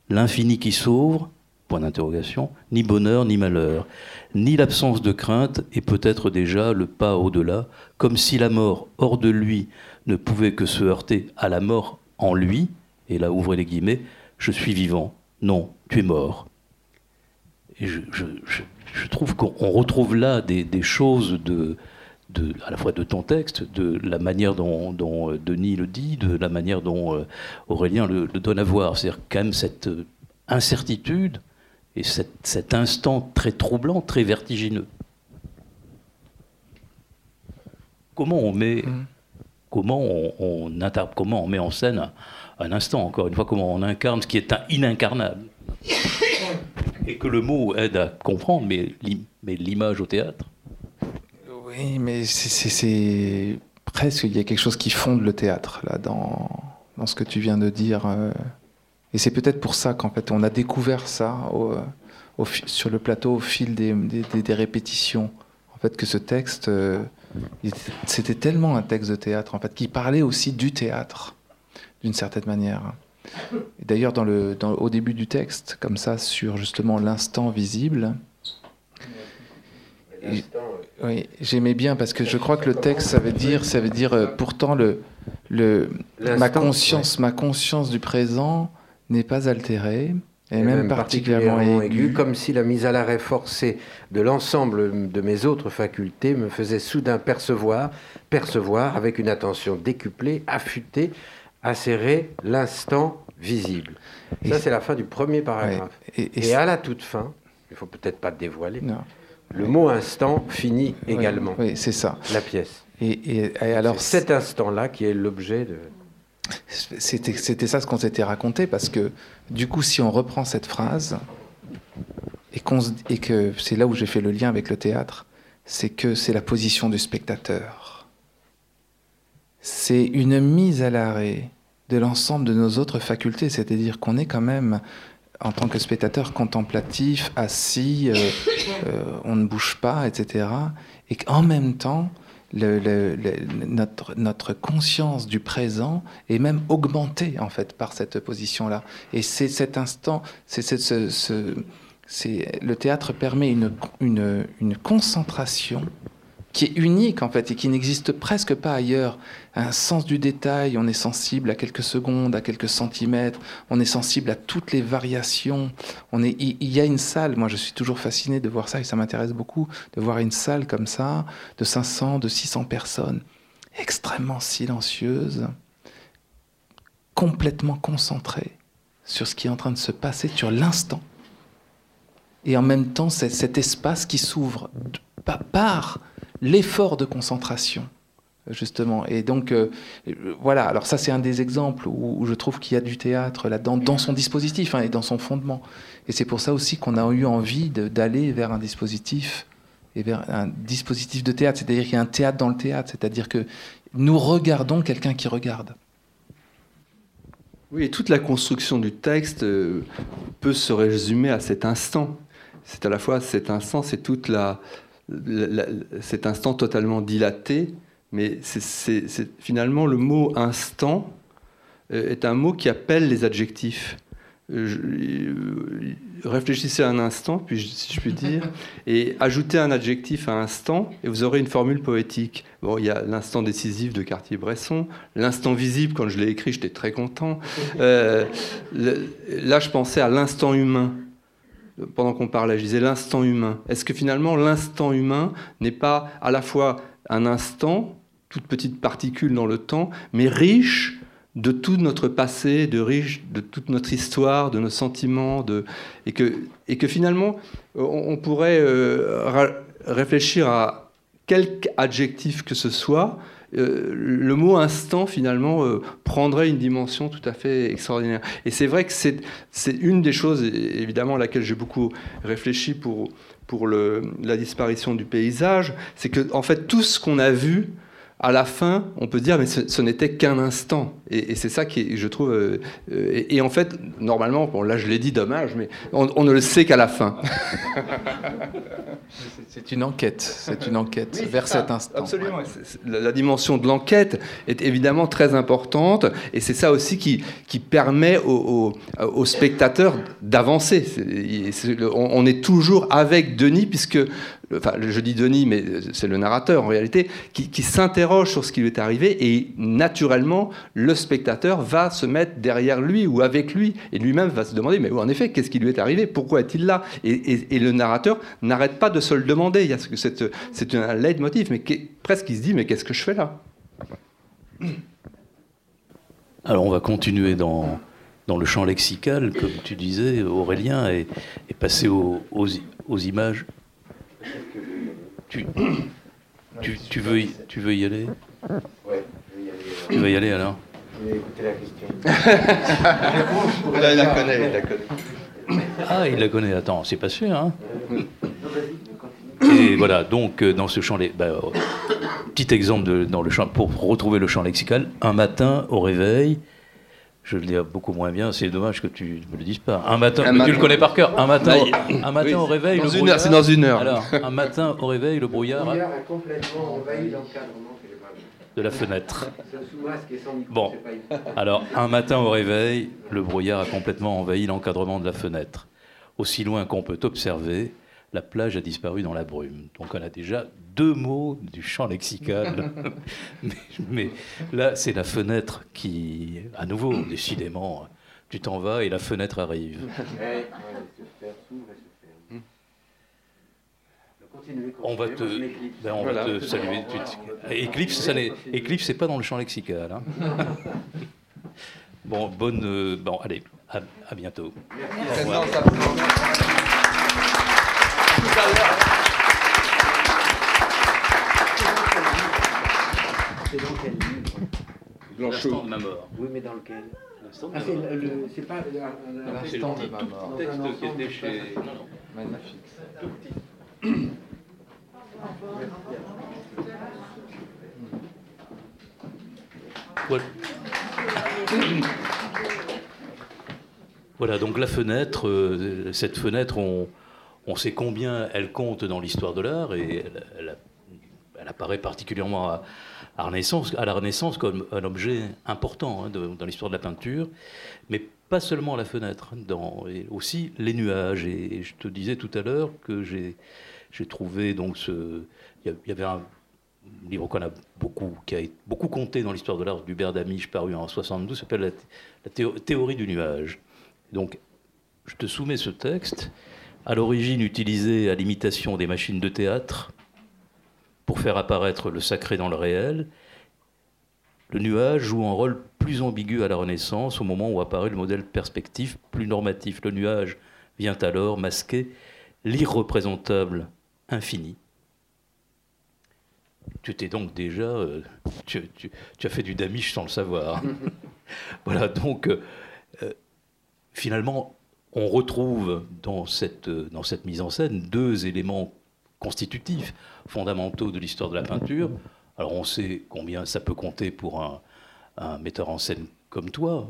l'infini qui sauve, point d'interrogation, ni bonheur ni malheur, ni l'absence de crainte et peut-être déjà le pas au-delà, comme si la mort hors de lui ne pouvait que se heurter à la mort en lui, et là ouvrez les guillemets, je suis vivant, non, tu es mort. Et je, trouve qu'on retrouve là des choses de, à la fois de ton texte, de la manière dont, euh, Denis le dit, de la manière dont euh, Aurélien le, donne à voir. C'est-à-dire quand même cette euh, incertitude et cet instant très troublant, très vertigineux. Comment on met, mmh. comment on, comment on met en scène un, instant, encore une fois, comment on incarne ce qui est un inincarnable et que le mot aide à comprendre, mais l'image au théâtre oui, mais c'est presque, il y a quelque chose qui fonde le théâtre, là, dans, dans ce que tu viens de dire. Euh. Et c'est peut-être pour ça qu'en fait, on a découvert ça sur le plateau au fil des, des, répétitions. En fait, que ce texte, euh, c'était tellement un texte de théâtre, en fait, qui parlait aussi du théâtre, d'une certaine manière. D'ailleurs, dans le, dans, au début du texte, comme ça, sur justement l'instant visible, oui, j'aimais bien parce que je crois que le texte, ça veut dire, ça veut dire euh, pourtant le, le, ma conscience, ma conscience du présent n'est pas altérée. Et, même, particulièrement, aiguë, comme si la mise à l'arrêt forcée de l'ensemble de mes autres facultés me faisait soudain percevoir, percevoir avec une attention décuplée, affûtée, acérée, l'instant visible. Ça, c'est la fin du premier paragraphe. Et, à la toute fin, il faut peut-être pas dévoiler. Non le mot instant finit également. Oui, c'est ça. La pièce. Et, alors cet instant-là qui est l'objet de. C'était ça ce qu'on s'était raconté parce que du coup, si on reprend cette phrase et, et que c'est là où j'ai fait le lien avec le théâtre, c'est que c'est la position du spectateur. C'est une mise à l'arrêt de l'ensemble de nos autres facultés, c'est-à-dire qu'on est quand même en tant que spectateur contemplatif, assis, euh, euh, on ne bouge pas, etc. Et qu'en même temps, notre, conscience du présent est même augmentée en fait par cette position-là. Et c'est cet instant, c'est ce, ce, le théâtre permet une concentration qui est unique en fait et qui n'existe presque pas ailleurs. Un sens du détail, on est sensible à quelques secondes, à quelques centimètres, on est sensible à toutes les variations. On est, il y a une salle, moi je suis toujours fasciné de voir ça et ça m'intéresse beaucoup, de voir une salle comme ça, de 500, de 600 personnes, extrêmement silencieuse, complètement concentrée sur ce qui est en train de se passer, sur l'instant. Et en même temps, cet espace qui s'ouvre par l'effort de concentration, justement. Et donc, euh, voilà, alors ça c'est un des exemples où, je trouve qu'il y a du théâtre là-dedans, dans son dispositif hein, et dans son fondement. Et c'est pour ça aussi qu'on a eu envie d'aller vers un dispositif et vers un dispositif de théâtre, c'est-à-dire qu'il y a un théâtre dans le théâtre, c'est-à-dire que nous regardons quelqu'un qui regarde. Oui, et toute la construction du texte euh, peut se résumer à cet instant. C'est à la fois cet instant, c'est toute la, cet instant totalement dilaté, mais c'est finalement le mot instant euh, est un mot qui appelle les adjectifs. Euh, euh, réfléchissez un instant, puis, si je puis dire, <laughs> et ajoutez un adjectif à instant, et vous aurez une formule poétique. Bon, il y a l'instant décisif de Cartier-Bresson, l'instant visible, quand je l'ai écrit, j'étais très content. là, je pensais à l'instant humain pendant qu'on parlait, je disais l'instant humain. Est-ce que finalement l'instant humain n'est pas à la fois un instant, toute petite particule dans le temps, mais riche de tout notre passé, de riche de toute notre histoire, de nos sentiments, de, et, que, et que finalement on, pourrait euh, réfléchir à quelque adjectif que ce soit euh, le mot instant, finalement, euh, prendrait une dimension tout à fait extraordinaire. Et c'est vrai que c'est une des choses, évidemment, à laquelle j'ai beaucoup réfléchi pour, pour le, la disparition du paysage, c'est que, en fait, tout ce qu'on a vu, à la fin, on peut dire, mais ce, n'était qu'un instant. Et, c'est ça qui, je trouve. Euh, et, en fait, normalement, bon, là je l'ai dit, dommage, mais on, ne le sait qu'à la fin. <laughs> c'est une enquête, c'est une enquête vers cet instant. Absolument. La, dimension de l'enquête est évidemment très importante, et c'est ça aussi qui, qui permet aux, aux, spectateurs d'avancer. On, est toujours avec Denis, puisque enfin je dis Denis, mais c'est le narrateur en réalité, qui, s'interroge sur ce qui lui est arrivé et naturellement le spectateur va se mettre derrière lui ou avec lui et lui-même va se demander mais en effet qu'est-ce qui lui est arrivé, pourquoi est-il là? Et, le narrateur n'arrête pas de se le demander. C'est un leitmotiv, mais presque il se dit mais qu'est-ce que je fais là? Alors on va continuer dans le champ lexical, comme tu disais, Aurélien, et, passer aux images tu, <coughs> tu, veux, y, tu veux y aller? Ouais, je veux y aller. Tu veux y aller alors? Je vais écouter la question. <laughs> il la connaît, il la connaît. Ah, il la connaît, attends, c'est pas sûr, hein? Et voilà, donc euh, dans ce champ, bah, euh, petit exemple de, dans le champ, pour retrouver le champ lexical, un matin au réveil, je le dis beaucoup moins bien, c'est dommage que tu ne me le dises pas. Un matin, tu le connais par cœur. Un matin, un matin au réveil, dans le une heure, c'est dans une heure. Alors, <laughs> un matin au réveil, le brouillard, le brouillard a complètement envahi l'encadrement de la fenêtre. Bon, alors un matin au réveil, le brouillard a complètement envahi l'encadrement de la fenêtre. Aussi loin qu'on peut observer, la plage a disparu dans la brume. Donc on a déjà deux mots du champ lexical. <laughs> <laughs> mais, là, c'est la fenêtre qui, à nouveau, décidément, tu t'en vas et la fenêtre arrive. On va te, ben on va te saluer. Éclipse, ça n'est, éclipse, c'est pas dans le champ lexical. Hein. bon, bonne, euh, bon, allez, à, à bientôt dans quel livre L'instant de ma mort. Oui, mais dans lequel? Ah, c'est pas l'instant de ma mort. Le texte qui était chez. Magnifique. Tout petit. Voilà. voilà, donc la fenêtre, euh, cette fenêtre, on, on sait combien elle compte dans l'histoire de l'art et elle, elle, apparaît particulièrement à, à, la Renaissance comme un objet important hein, dans l'histoire de la peinture, mais pas seulement la fenêtre, dans, aussi les nuages. Et, je te disais tout à l'heure que j'ai trouvé donc ce. Il y avait un livre qu'on a beaucoup, qui a beaucoup compté dans l'histoire de l'art d'Hubert Damisch, paru en 72, s'appelle la, théorie du nuage. Donc, je te soumets ce texte, à l'origine utilisé à l'imitation des machines de théâtre pour faire apparaître le sacré dans le réel. Le nuage joue un rôle plus ambigu à la Renaissance, au moment où apparaît le modèle perspectif plus normatif. Le nuage vient alors masquer l'irreprésentable infini tu t'es donc déjà. Euh, tu, as fait du damiche sans le savoir. <laughs> voilà, donc euh, euh, finalement, on retrouve dans cette, dans cette mise en scène deux éléments constitutifs, fondamentaux de l'histoire de la peinture. Alors on sait combien ça peut compter pour un, metteur en scène comme toi,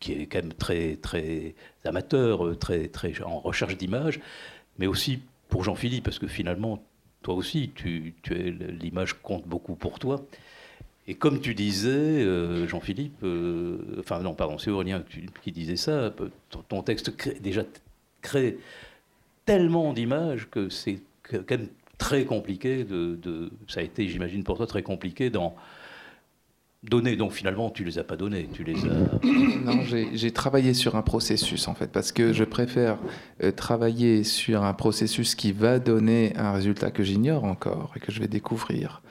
qui est quand même très, très amateur, très, très en recherche d'image, mais aussi pour Jean-Philippe, parce que finalement, toi aussi, tu, es, l'image compte beaucoup pour toi. Et comme tu disais, euh, Jean-Philippe, euh, enfin non, pardon, c'est Aurélien qui disait ça, ton, texte déjà crée tellement d'images que c'est quand même très compliqué de, ça a été, j'imagine pour toi, très compliqué dans donner. Donc finalement, tu les as pas donnés, tu les as. <coughs> Non, j'ai travaillé sur un processus en fait, parce que je préfère euh, travailler sur un processus qui va donner un résultat que j'ignore encore et que je vais découvrir,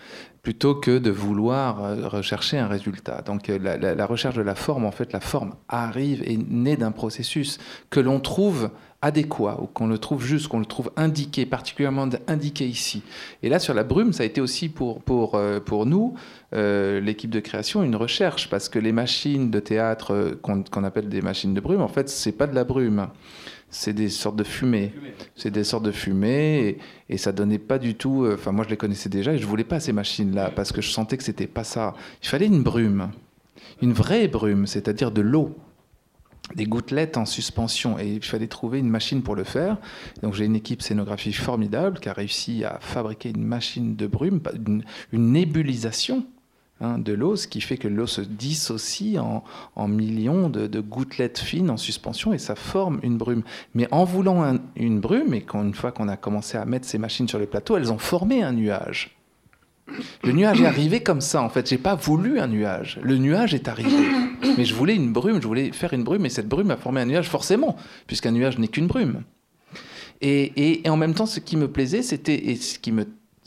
plutôt que de vouloir euh, rechercher un résultat. Donc euh, la, la recherche de la forme, en fait, la forme arrive et naît d'un processus que l'on trouve adéquat ou qu'on le trouve juste, qu'on le trouve indiqué, particulièrement indiqué ici. Et là, sur la brume, ça a été aussi pour, pour, euh, pour nous, euh, l'équipe de création, une recherche, parce que les machines de théâtre euh, qu'on appelle des machines de brume, en fait, c'est pas de la brume. C'est des sortes de fumée. C'est des sortes de fumée et, et, ça donnait pas du tout. Enfin, moi, je les connaissais déjà et je voulais pas ces machines-là parce que je sentais que c'était pas ça. Il fallait une brume, une vraie brume, c'est-à-dire de l'eau des gouttelettes en suspension et il fallait trouver une machine pour le faire. Donc j'ai une équipe scénographique formidable qui a réussi à fabriquer une machine de brume, une, nébulisation hein, de l'eau, ce qui fait que l'eau se dissocie en, millions de, gouttelettes fines en suspension et ça forme une brume. Mais en voulant une brume, et une fois qu'on a commencé à mettre ces machines sur les plateaux, elles ont formé un nuage. Le nuage est arrivé comme ça, en fait. J'ai pas voulu un nuage. Le nuage est arrivé. Mais je voulais une brume, je voulais faire une brume, et cette brume a formé un nuage forcément, puisqu'un nuage n'est qu'une brume. Et, en même temps, ce qui me plaisait, c'était, et ce qui me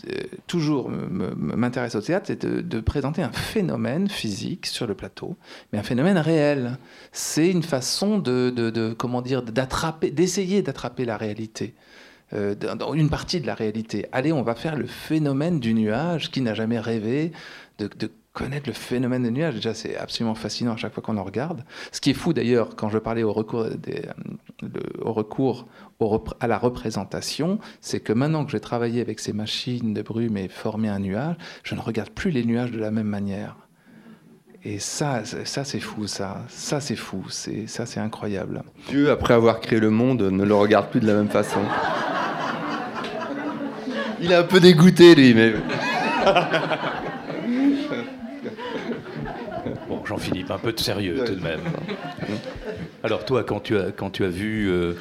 euh, toujours m'intéresse au théâtre, c'est de, présenter un phénomène physique sur le plateau, mais un phénomène réel. C'est une façon de, de comment dire, d'attraper, d'essayer d'attraper la réalité. Euh, dans une partie de la réalité. Allez, on va faire le phénomène du nuage qui n'a jamais rêvé de, connaître le phénomène du nuage. Déjà, c'est absolument fascinant à chaque fois qu'on en regarde. Ce qui est fou d'ailleurs, quand je parlais au recours, euh, au recours à la représentation, c'est que maintenant que j'ai travaillé avec ces machines de brume et formé un nuage, je ne regarde plus les nuages de la même manière. Et ça, ça c'est fou, ça. Ça, c'est fou. C'est, ça, c'est incroyable. Dieu, après avoir créé le monde, ne le regarde plus de la même façon. Il est un peu dégoûté, lui, mais. bon, Jean-Philippe, un peu de sérieux tout de même. Alors, toi, quand tu as, quand tu as vu. Euh,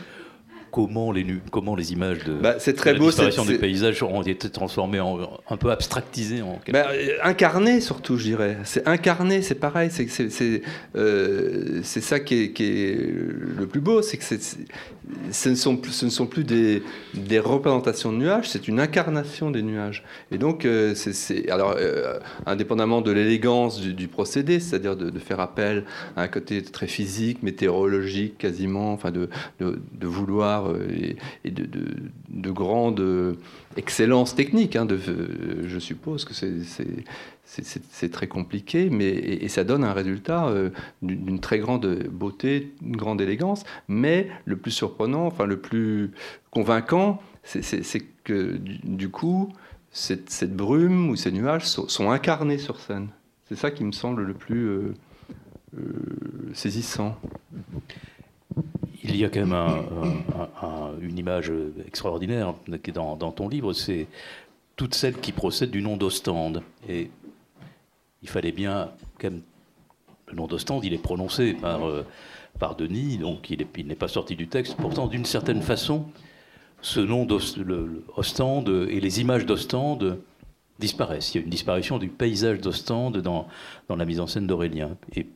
comment les, comment les images de, bah, c'est très la beau, disparition du paysage ont été transformées en un peu incarnées en bah, incarné surtout je dirais. C'est incarné c'est pareil c'est c'est euh, c'est ça qui est, qui est, le plus beau c'est que ce ne sont plus, ce ne sont plus des, des représentations de nuages c'est une incarnation des nuages. Et donc euh, c'est alors euh, indépendamment de l'élégance du, procédé c'est-à-dire de, de, faire appel à un côté très physique météorologique quasiment enfin de, de, de vouloir euh, et, de, de, grande excellence technique. Hein, de, je suppose que c'est très compliqué, mais et, ça donne un résultat euh, d'une très grande beauté, une grande élégance. Mais le plus surprenant, enfin le plus convaincant, c'est que du, coup, cette, brume ou ces nuages sont, incarnés sur scène. C'est ça qui me semble le plus euh, saisissant il y a quand même une image extraordinaire qui est dans, ton livre. C'est toutes celles qui procèdent du nom d'Ostende. Et il fallait bien, quand le nom d'Ostende, il est prononcé par, euh, par Denis, donc il n'est pas sorti du texte. Pourtant, d'une certaine façon, ce nom d'Ostende et les images d'Ostende disparaissent. Il y a une disparition du paysage d'Ostende dans, dans la mise en scène d'Aurélien. Et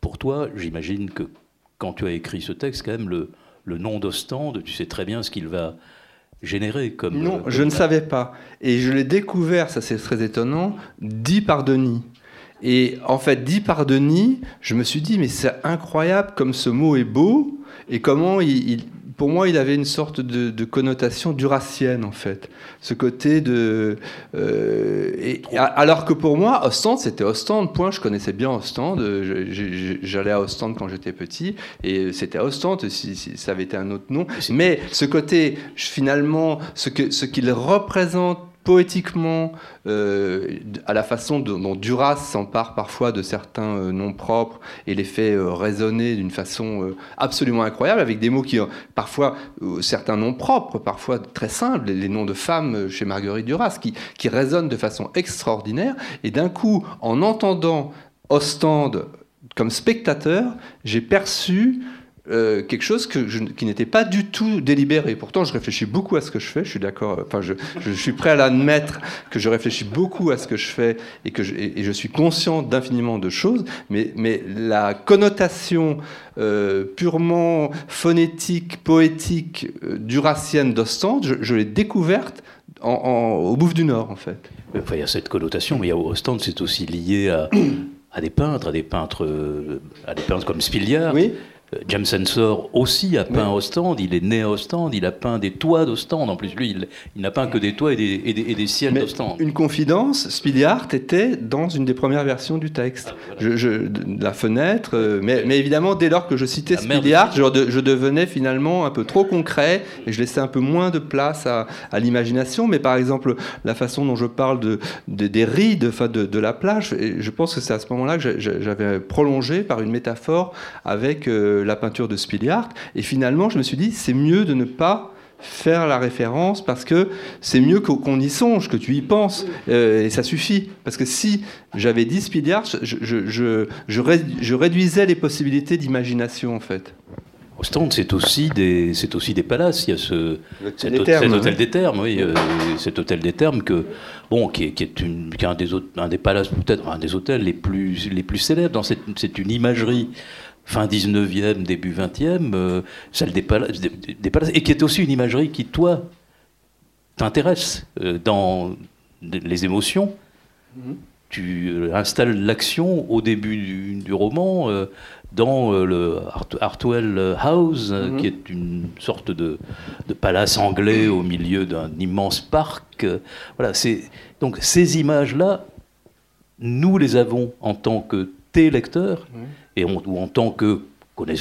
pour toi, j'imagine que quand tu as écrit ce texte, quand même, le, le nom d'Ostende, tu sais très bien ce qu'il va générer comme... Non, je ne savais pas. Et je l'ai découvert, ça c'est très étonnant, dit par Denis. Et en fait, dit par Denis, je me suis dit, mais c'est incroyable comme ce mot est beau et comment il, pour moi, il avait une sorte de, connotation duracienne, en fait. Ce côté de. Euh, et, alors que pour moi, Ostende, c'était Ostende, point. Je connaissais bien Ostende. J'allais à Ostende quand j'étais petit. Et c'était Ostende, si, si, ça avait été un autre nom. Mais ce côté, finalement, ce qu'il ce qu'il représente poétiquement, euh, à la façon dont Duras s'empare parfois de certains euh, noms propres et les fait euh, résonner d'une façon absolument incroyable, avec des mots qui ont parfois certains noms propres, parfois très simples, les noms de femmes chez Marguerite Duras, qui, qui résonnent de façon extraordinaire. Et d'un coup, en entendant Ostende comme spectateur, j'ai perçu euh, quelque chose que qui n'était pas du tout délibéré. Pourtant, je réfléchis beaucoup à ce que je fais. Je suis d'accord. Enfin, je, je, suis prêt à l'admettre que je réfléchis beaucoup à ce que je fais et que je, et, je suis conscient d'infiniment de choses. Mais, mais la connotation euh, purement phonétique, poétique, euh, duracienne d'Ostende, je, l'ai découverte en, au Bouffe du Nord, en fait. Enfin, il y a cette connotation, mais Ostende, c'est aussi lié à, à des peintres, à des peintres, à des peintres comme Spiliard. Oui euh, James Ensor aussi a peint Ostende, il est né à Ostende, il a peint des toits d'Ostende. En plus, lui, il, n'a peint que des toits et des, et des, ciels d'Ostende. Une confidence, Spiliart était dans une des premières versions du texte. Ah, je, la fenêtre, euh, mais, mais, évidemment, dès lors que je citais Spiliart, je, je, devenais finalement un peu trop concret et je laissais un peu moins de place à, à l'imagination. Mais par exemple, la façon dont je parle de, des rides de, de, la plage, je pense que c'est à ce moment-là que j'avais prolongé par une métaphore avec. Euh, la peinture de Spiliart. Et finalement, je me suis dit, c'est mieux de ne pas faire la référence parce que c'est mieux qu'on y songe, que tu y penses, euh, et ça suffit. Parce que si j'avais dit Spiliart, je, je, je, réduisais les possibilités d'imagination en fait. Ostende, c'est aussi des, c'est aussi des palaces. Il y a ce, cet, hôtel des Thermes, oui, euh, cet hôtel des Thermes que, bon, qui est, qui est, une, un des un des palaces peut-être un des hôtels les plus les plus célèbres. Dans cette, c'est une imagerie fin 19e, début 20e, euh, celle des palaces, et qui est aussi une imagerie qui, toi, t'intéresse euh, dans les émotions. Mhm. Tu euh, installes l'action au début du, roman dans le Hartwell House, mhm. qui est une sorte de, palace anglais au milieu d'un immense parc. voilà, c'est donc ces images-là, nous les avons en tant que tes lecteurs et ou en tant que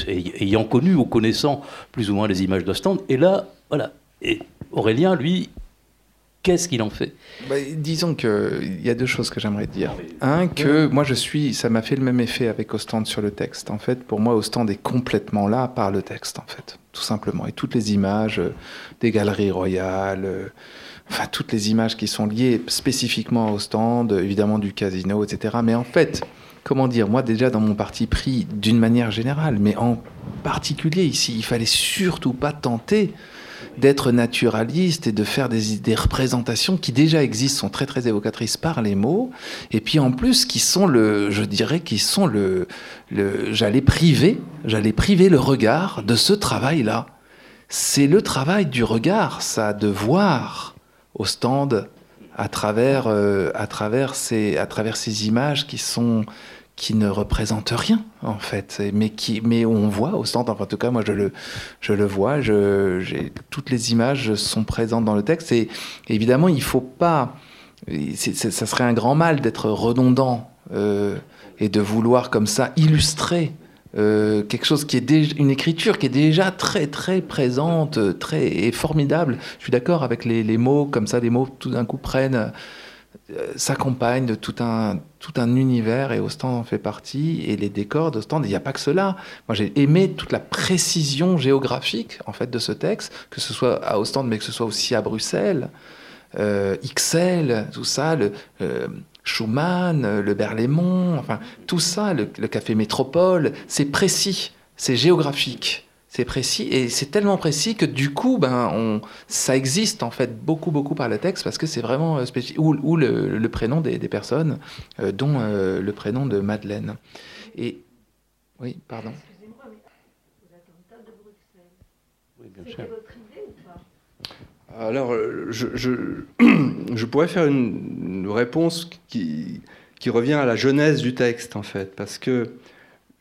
ayant connu ou connaissant plus ou moins les images d'Ostende. Et là, voilà. Et Aurélien, lui, qu'est-ce qu'il en fait? Bah, Disons qu'il y a deux choses que j'aimerais dire. Un, que moi je suis, ça m'a fait le même effet avec Ostende sur le texte. En fait, pour moi, Ostende est complètement là par le texte, en fait, tout simplement. Et toutes les images euh, des galeries royales, euh, enfin toutes les images qui sont liées spécifiquement à Ostende, évidemment du casino, etc. Mais en fait, comment dire, moi déjà dans mon parti pris d'une manière générale, mais en particulier ici, il fallait surtout pas tenter d'être naturaliste et de faire des, représentations qui déjà existent, sont très très évocatrices par les mots, et puis en plus qui sont le, je dirais, qui sont le, le j'allais priver, j'allais priver le regard de ce travail-là. C'est le travail du regard, ça, de voir au stand à travers, euh, à travers ces, à travers ces images qui sont qui ne représente rien en fait, mais qui, mais on voit au centre. en tout cas, moi je le, je le vois. Toutes les images sont présentes dans le texte et évidemment, il faut pas. ça serait un grand mal d'être redondant euh, et de vouloir comme ça illustrer euh, quelque chose qui est déjà, une écriture qui est déjà très très présente, très et formidable. Je suis d'accord avec les, mots comme ça, les mots tout d'un coup prennent s'accompagne de tout un, tout un univers et Ostende en fait partie et les décors d'Ostende. Il n'y a pas que cela. Moi, j'ai aimé toute la précision géographique en fait de ce texte, que ce soit à Ostende mais que ce soit aussi à Bruxelles. XL, tout ça, le, Schumann, le Berlaymont, enfin tout ça, le, café Métropole, c'est précis, c'est géographique c'est précis et c'est tellement précis que du coup, ben, on, ça existe en fait beaucoup, beaucoup par le texte parce que c'est vraiment spécifique. Ou, le, prénom des, personnes, dont le prénom de Madeleine. Et oui, pardon. Excusez-moi, mais l'attentat de Bruxelles. Oui, bien sûr. votre idée ou pas? Alors, je, je, <clears throat> je, pourrais faire une, réponse qui, qui revient à la genèse du texte, en fait, parce que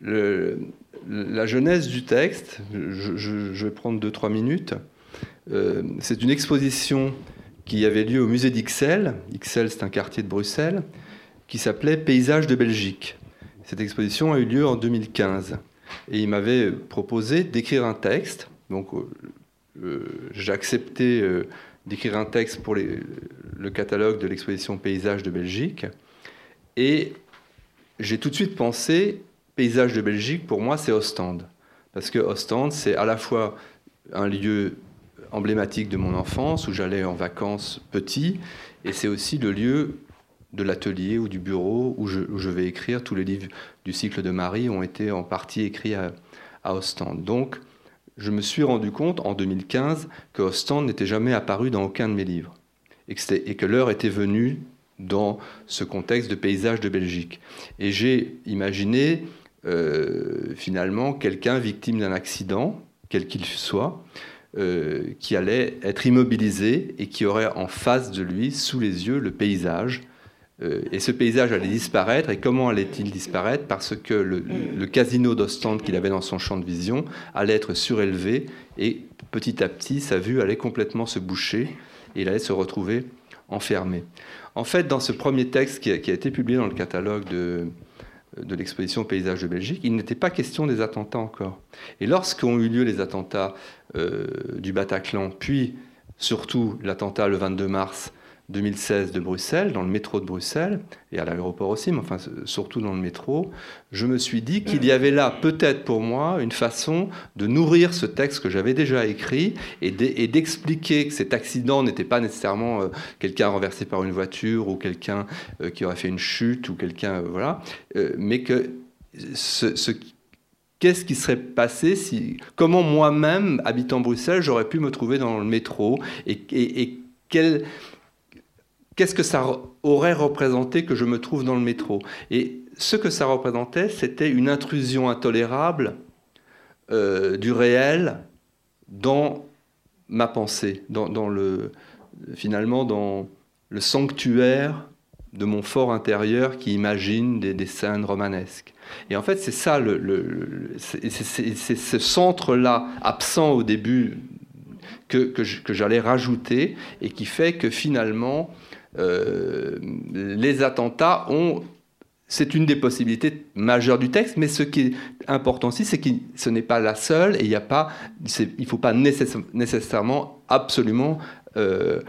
la genèse du texte, je, je vais prendre 2-3 minutes, euh, c'est une exposition qui avait lieu au musée d'Ixelles. Ixelles, c'est un quartier de Bruxelles, qui s'appelait Paysages de Belgique. Cette exposition a eu lieu en 2015. Et il m'avait proposé d'écrire un texte. Donc, euh, euh, j'ai accepté euh, d'écrire un texte pour le catalogue de l'exposition Paysages de Belgique. Et j'ai tout de suite pensé, Paysages de Belgique, pour moi, c'est Ostende. Parce que Ostende, c'est à la fois un lieu emblématique de mon enfance, où j'allais en vacances petit, et c'est aussi le lieu de l'atelier ou du bureau où je, vais écrire. Tous les livres du cycle de Marie ont été en partie écrits à, Ostende. Donc, je me suis rendu compte en 2015 que Ostende n'était jamais apparu dans aucun de mes livres et que, l'heure était venue dans ce contexte de paysage de Belgique. Et j'ai imaginé euh, finalement quelqu'un victime d'un accident, quel qu'il soit, euh, qui allait être immobilisé et qui aurait en face de lui, sous les yeux, le paysage euh, et ce paysage allait disparaître. Et comment allait-il disparaître? Parce que le, casino d'Ostende qu'il avait dans son champ de vision allait être surélevé et petit à petit, sa vue allait complètement se boucher et il allait se retrouver enfermé. En fait, dans ce premier texte qui a, été publié dans le catalogue de, de l'exposition Paysages de Belgique, il n'était pas question des attentats encore. Et lorsqu'ont eu lieu les attentats euh, du Bataclan, puis surtout l'attentat le 22 mars 2016 de Bruxelles, dans le métro de Bruxelles, et à l'aéroport aussi, mais enfin surtout dans le métro, je me suis dit qu'il y avait là peut-être pour moi une façon de nourrir ce texte que j'avais déjà écrit et d'expliquer que cet accident n'était pas nécessairement euh, quelqu'un renversé par une voiture ou quelqu'un euh, qui aurait fait une chute ou quelqu'un, euh, voilà, mais que ce, qu'est-ce qui serait passé si, comment moi-même, habitant Bruxelles, j'aurais pu me trouver dans le métro et, quel, qu'est-ce que ça aurait représenté que je me trouve dans le métro? Et ce que ça représentait, c'était une intrusion intolérable euh, du réel dans ma pensée, dans, le, finalement dans le sanctuaire de mon fort intérieur qui imagine des, scènes romanesques. Et en fait, c'est ça, le, c'est ce centre-là, absent au début, que, que j'allais rajouter, et qui fait que finalement, euh, les attentats ont c'est une des possibilités majeures du texte, mais ce qui est important aussi, c'est que ce n'est pas la seule et il ne faut pas nécessairement, absolument euh,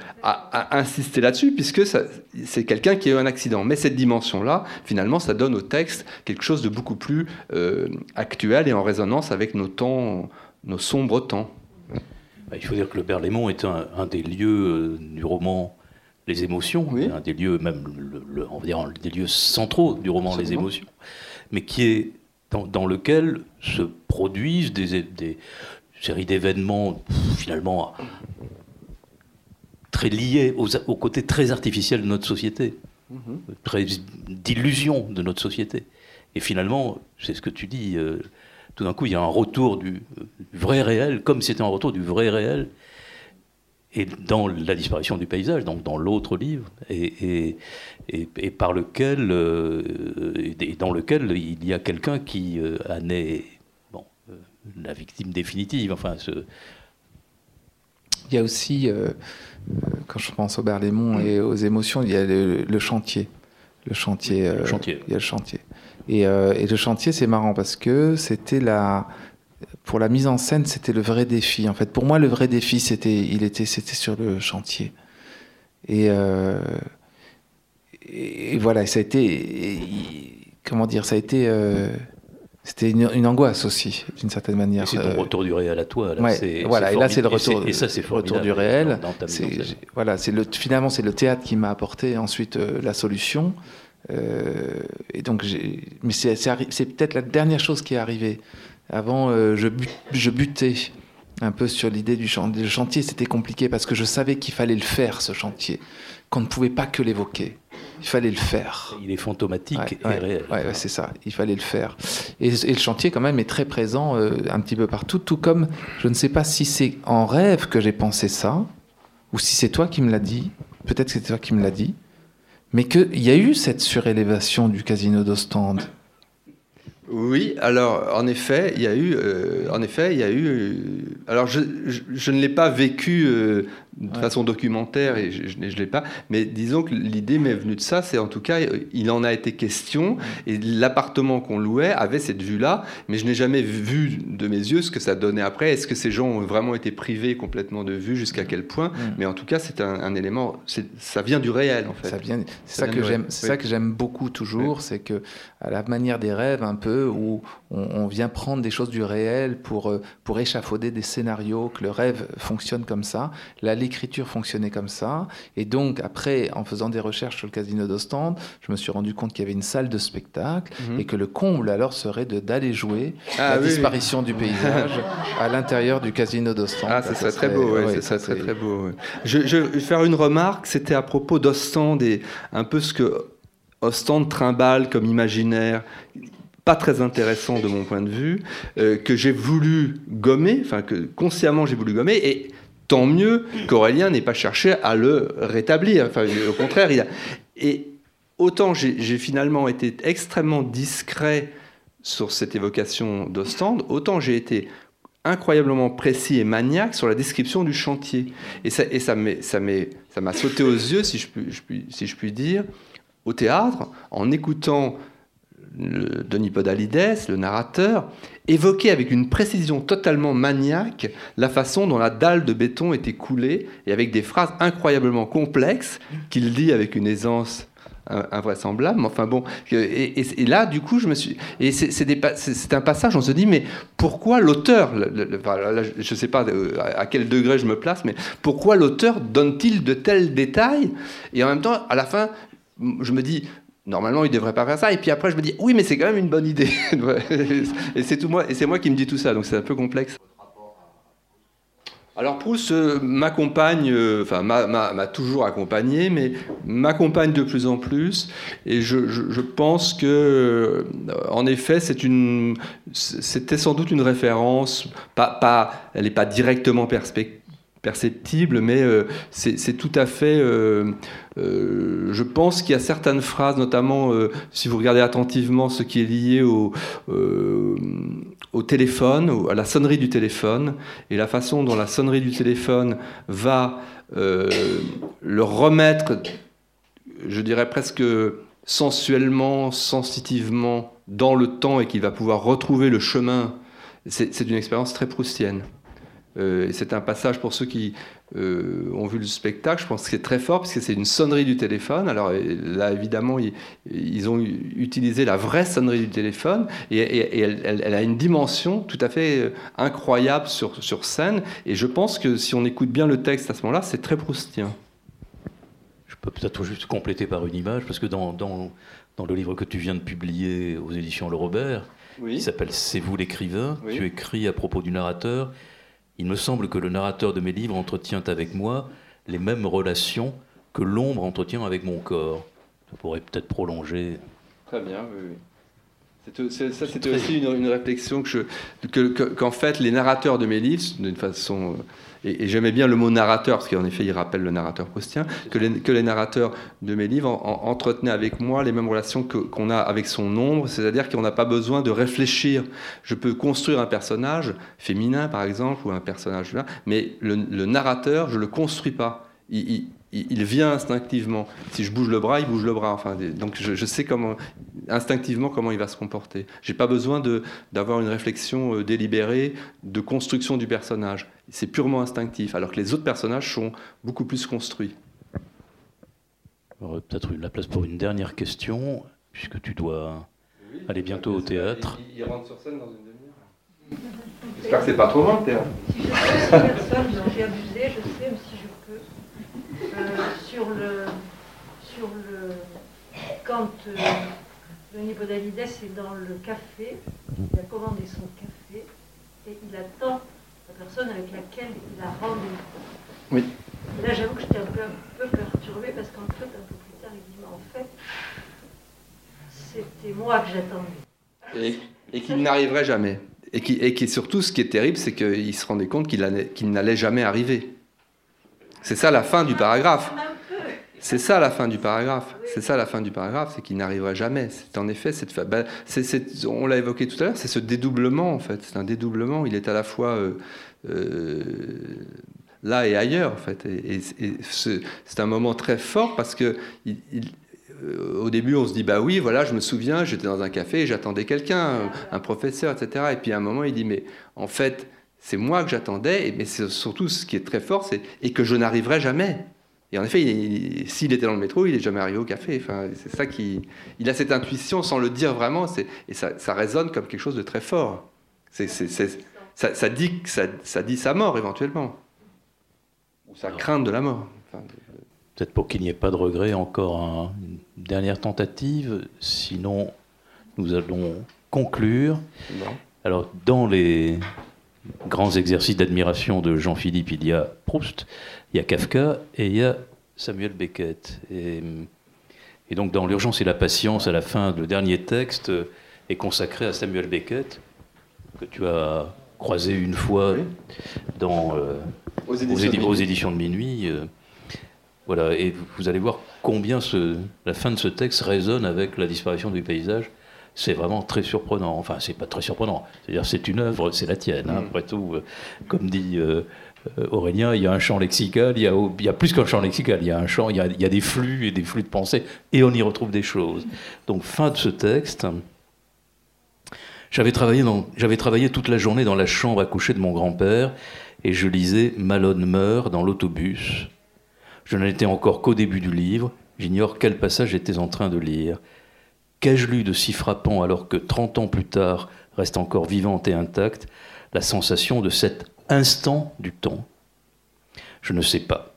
insister là-dessus, puisque c'est quelqu'un qui a eu un accident. Mais cette dimension-là, finalement, ça donne au texte quelque chose de beaucoup plus euh, actuel et en résonance avec nos temps, nos sombres temps. Il faut dire que le Berlaymont est un des lieux du roman les émotions, un des lieux, même, le, on va dire, des lieux centraux du roman Les émotions, mais qui est dans, lequel se produisent des, des séries d'événements finalement très liés au côté très artificiel de notre société, mhm. très d'illusion de notre société. Et finalement, c'est ce que tu dis, euh, tout d'un coup, il y a un retour du vrai réel, comme c'était un retour du vrai réel, et dans la disparition du paysage, donc dans l'autre livre, et, et, par lequel, euh, et dans lequel il y a quelqu'un qui euh, en est bon, euh, la victime définitive. Enfin, ce... Il y a aussi, quand je pense au Berlaymont et aux émotions, il y a le, chantier. Le chantier. Le chantier. Il y a le chantier. Et, et le chantier, c'est marrant parce que c'était la pour la mise en scène, c'était le vrai défi. En fait, pour moi, le vrai défi, c'était, il était, c'était sur le chantier. Et, euh, et voilà, ça a été, comment dire, ça a été, euh, c'était une, angoisse aussi, d'une certaine manière. C'est ton retour du réel à toi. Là. voilà, et là c'est le retour, et, ça, c'est retour du réel. voilà, c'est le, finalement c'est le théâtre qui m'a apporté ensuite la solution. et donc, mais c'est peut-être la dernière chose qui est arrivée. Avant, je, je butais un peu sur l'idée du chantier. Le chantier, c'était compliqué parce que je savais qu'il fallait le faire, ce chantier, qu'on ne pouvait pas que l'évoquer. Il fallait le faire. Il est fantomatique et réel. Oui, c'est ça. Il fallait le faire. Et, le chantier, quand même, est très présent euh, un petit peu partout. Tout comme, je ne sais pas si c'est en rêve que j'ai pensé ça, ou si c'est toi qui me l'as dit. Peut-être que c'est toi qui me l'as dit. Mais qu'il y a eu cette surélévation du casino d'Ostende. Oui, alors en effet, il y a eu, euh, en effet, il y a eu. Euh, alors je, je, ne l'ai pas vécu euh, de façon documentaire et je ne l'ai pas. Mais disons que l'idée m'est venue de ça, c'est en tout cas, il en a été question et l'appartement qu'on louait avait cette vue-là, mais je n'ai jamais vu de mes yeux ce que ça donnait après. Est-ce que ces gens ont vraiment été privés complètement de vue, jusqu'à quel point Mais en tout cas, c'est un, élément, ça vient du réel en fait. c'est ça, que j'aime, c'est ça que j'aime beaucoup toujours, c'est que à la manière des rêves un peu, où on, vient prendre des choses du réel pour, euh, pour échafauder des scénarios, que le rêve fonctionne comme ça. Là, l'écriture fonctionnait comme ça. Et donc, après, en faisant des recherches sur le casino d'Ostende, je me suis rendu compte qu'il y avait une salle de spectacle mhm. et que le comble alors serait d'aller jouer ah la disparition du paysage <laughs> à l'intérieur du casino d'Ostende. Ah, c'est très beau, très, très beau. Je, je, vais faire une remarque, c'était à propos d'Ostende et un peu ce que Ostende trimballe comme imaginaire pas très intéressant de mon point de vue, euh, que j'ai voulu gommer, enfin que consciemment j'ai voulu gommer, et tant mieux qu'Aurélien n'ait pas cherché à le rétablir. Enfin, au contraire, il a... Et autant j'ai finalement été extrêmement discret sur cette évocation d'Ostende, autant j'ai été incroyablement précis et maniaque sur la description du chantier. Et ça, ça m'a sauté aux yeux, si je puis dire, au théâtre, en écoutant le Denis Podalides, le narrateur, évoquait avec une précision totalement maniaque la façon dont la dalle de béton était coulée et avec des phrases incroyablement complexes qu'il dit avec une aisance invraisemblable. Enfin bon, et, là, du coup, je me suis. Et c'est un passage, on se dit, mais pourquoi l'auteur, je ne sais pas à quel degré je me place, mais pourquoi l'auteur donne-t-il de tels détails? Et en même temps, à la fin, je me dis, normalement, il ne devrait pas faire ça. Et puis après, je me dis, oui, mais c'est quand même une bonne idée. <laughs> et c'est moi, moi qui me dis tout ça, donc c'est un peu complexe. Alors Proust euh, m'accompagne, euh, enfin m'a toujours accompagné, mais m'accompagne de plus en plus. Et je, pense que, euh, en effet, c'était sans doute une référence, pas, pas elle n'est pas directement perspective perceptible, mais euh, c'est tout à fait. Euh, euh, je pense qu'il y a certaines phrases, notamment si vous regardez attentivement ce qui est lié au, au téléphone, à la sonnerie du téléphone, et la façon dont la sonnerie du téléphone va le remettre, je dirais presque sensuellement, sensitivement, dans le temps et qu'il va pouvoir retrouver le chemin. C'est une expérience très proustienne. Euh, c'est un passage pour ceux qui euh, ont vu le spectacle, je pense que c'est très fort parce que c'est une sonnerie du téléphone. Alors là, évidemment, ils, ont utilisé la vraie sonnerie du téléphone et, elle, a une dimension tout à fait euh, incroyable sur, sur scène. Et je pense que si on écoute bien le texte à ce moment-là, c'est très proustien. Je peux peut-être juste compléter par une image parce que dans, dans, dans, le livre que tu viens de publier aux éditions Le Robert, qui s'appelle C'est vous l'écrivain, tu écris à propos du narrateur il me semble que le narrateur de mes livres entretient avec moi les mêmes relations que l'ombre entretient avec mon corps. Ça pourrait peut-être prolonger. Très bien, oui. oui. Ça, c'était aussi une, réflexion que qu'en fait, les narrateurs de mes livres, d'une façon euh, et, j'aimais bien le mot narrateur, parce qu'en effet, il rappelle le narrateur proustien, que les, que les narrateurs de mes livres entretenaient avec moi les mêmes relations qu'on a avec son ombre, c'est-à-dire qu'on n'a pas besoin de réfléchir. Je peux construire un personnage féminin, par exemple, ou un personnage là, mais le, narrateur, je ne le construis pas. il, il vient instinctivement. Si je bouge le bras, il bouge le bras. Enfin, donc je, sais comment, instinctivement comment il va se comporter. J'ai pas besoin d'avoir une réflexion euh, délibérée de construction du personnage. C'est purement instinctif, alors que les autres personnages sont beaucoup plus construits. Peut-être la place pour une dernière question, puisque tu dois est bientôt au théâtre. Il, rentre sur scène dans une demi-heure. J'espère que c'est pas trop loin le théâtre. Si je sais personne dont j'ai abusé, je sais, mais si sur le. Sur le. Quand euh, Denis Podalides est dans le café, il a commandé son café et il attend la personne avec laquelle il a rendez-vous. Oui. Et là, j'avoue que j'étais un peu, un peu perturbée parce qu'en fait, un peu plus tard, il dit Mais en fait, c'était moi que j'attendais. Et, et qu'il n'arriverait jamais. Et qui, et qui surtout, ce qui est terrible, c'est qu'il se rendait compte qu'il n'allait jamais arriver. C'est ça la fin du paragraphe. C'est ça la fin du paragraphe. C'est ça la fin du paragraphe, c'est qu'il n'arriivera jamais. C'est en effet cette. c'est- on l'a évoqué tout à l'heure, c'est ce dédoublement en fait. C'est un dédoublement. Il est à la fois euh, euh, là et ailleurs en fait. Et, et- et ce- c'est un moment très fort parce que il- il- euh, au début, on se dit bah oui, voilà, je me souviens, j'étais dans un café, et j'attendais quelqu'un, un, un professeur, etc. Et puis à un moment, il dit mais en fait, c'est moi que j'attendais, mais c'est surtout ce qui est très fort, c'est et que je n'arriverai jamais. Et en effet, il- il- s'il était dans le métro, il n'est jamais arrivé au café. Enfin, c'est ça qui, il a cette intuition sans le dire vraiment, et ça, ça résonne comme quelque chose de très fort. C'est, ça, ça dit, ça, ça dit sa mort éventuellement, ou sa crainte de la mort. Enfin, Peut-être pour qu'il n'y ait pas de regret, encore un- une dernière tentative. Sinon, nous allons conclure. Alors, dans les grands exercices d'admiration de Jean-Philippe, il y a Proust, il y a Kafka et il y a Samuel Beckett. Et, et donc, dans L'urgence et la patience, à la fin, le dernier texte est consacré à Samuel Beckett, que tu as croisé une fois dans, euh, Aux aux, éditions édi- aux Minuit. éditions de minuit. euh, voilà, et vous- vous allez voir combien ce, la fin de ce texte résonne avec la disparition du paysage. C'est vraiment très surprenant. Enfin, c'est pas très surprenant. C'est-à-dire, c'est une œuvre, c'est la tienne. hein, Mm. après tout, Euh, comme dit euh, euh, Aurélien, il y a un champ lexical. Il y a, au- il y a plus qu'un champ lexical. Il y a un champ. Il y a, il y a des flux et des flux de pensée, et on y retrouve des choses. Donc, fin de ce texte. J'avais travaillé, dans- j'avais travaillé toute la journée dans la chambre à coucher de mon grand-père et je lisais Malone meurt dans l'autobus. Je n'en étais encore qu'au début du livre, j'ignore quel passage j'étais en train de lire. Qu'ai-je lu de si frappant alors que 30 ans plus tard reste encore vivante et intacte la sensation de cet instant du temps? Je ne sais pas.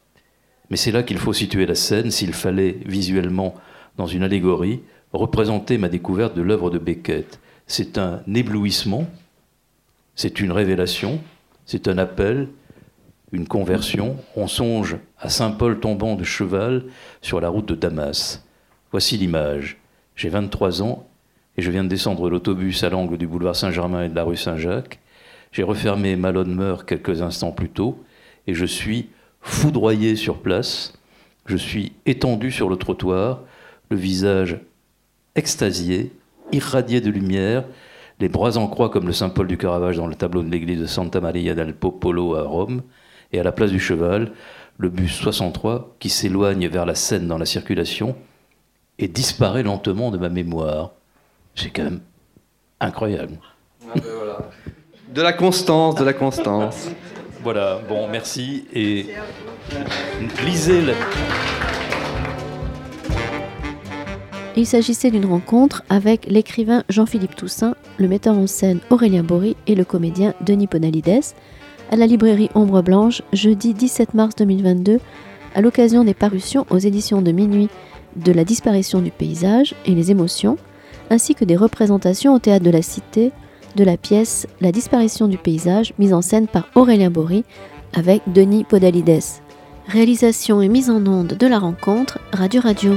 Mais c'est là qu'il faut situer la scène s'il fallait, visuellement, dans une allégorie, représenter ma découverte de l'œuvre de Beckett. C'est un éblouissement, c'est une révélation, c'est un appel, une conversion. On songe à Saint Paul tombant de cheval sur la route de Damas. Voici l'image. J'ai 23 ans et je viens de descendre l'autobus à l'angle du boulevard Saint-Germain et de la rue Saint-Jacques. J'ai refermé Malone meurt quelques instants plus tôt et je suis foudroyé sur place. Je suis étendu sur le trottoir, le visage extasié, irradié de lumière, les bras en croix comme le Saint Paul du Caravage dans le tableau de l'église de Santa Maria del Popolo à Rome, et à la place du cheval, le bus 63 qui s'éloigne vers la Seine dans la circulation et disparaît lentement de ma mémoire. C'est quand même incroyable. De la constance, de la constance. Voilà, bon, merci et lisez la... Il s'agissait d'une rencontre avec l'écrivain Jean-Philippe Toussaint, le metteur en scène Aurélien Bory et le comédien Denis Ponalides à la librairie Ombre Blanche jeudi 17 mars 2022 à l'occasion des parutions aux éditions de minuit de la disparition du paysage et les émotions, ainsi que des représentations au théâtre de la Cité de la pièce La disparition du paysage mise en scène par Aurélien Bory avec Denis Podalides. Réalisation et mise en onde de la rencontre Radio Radio.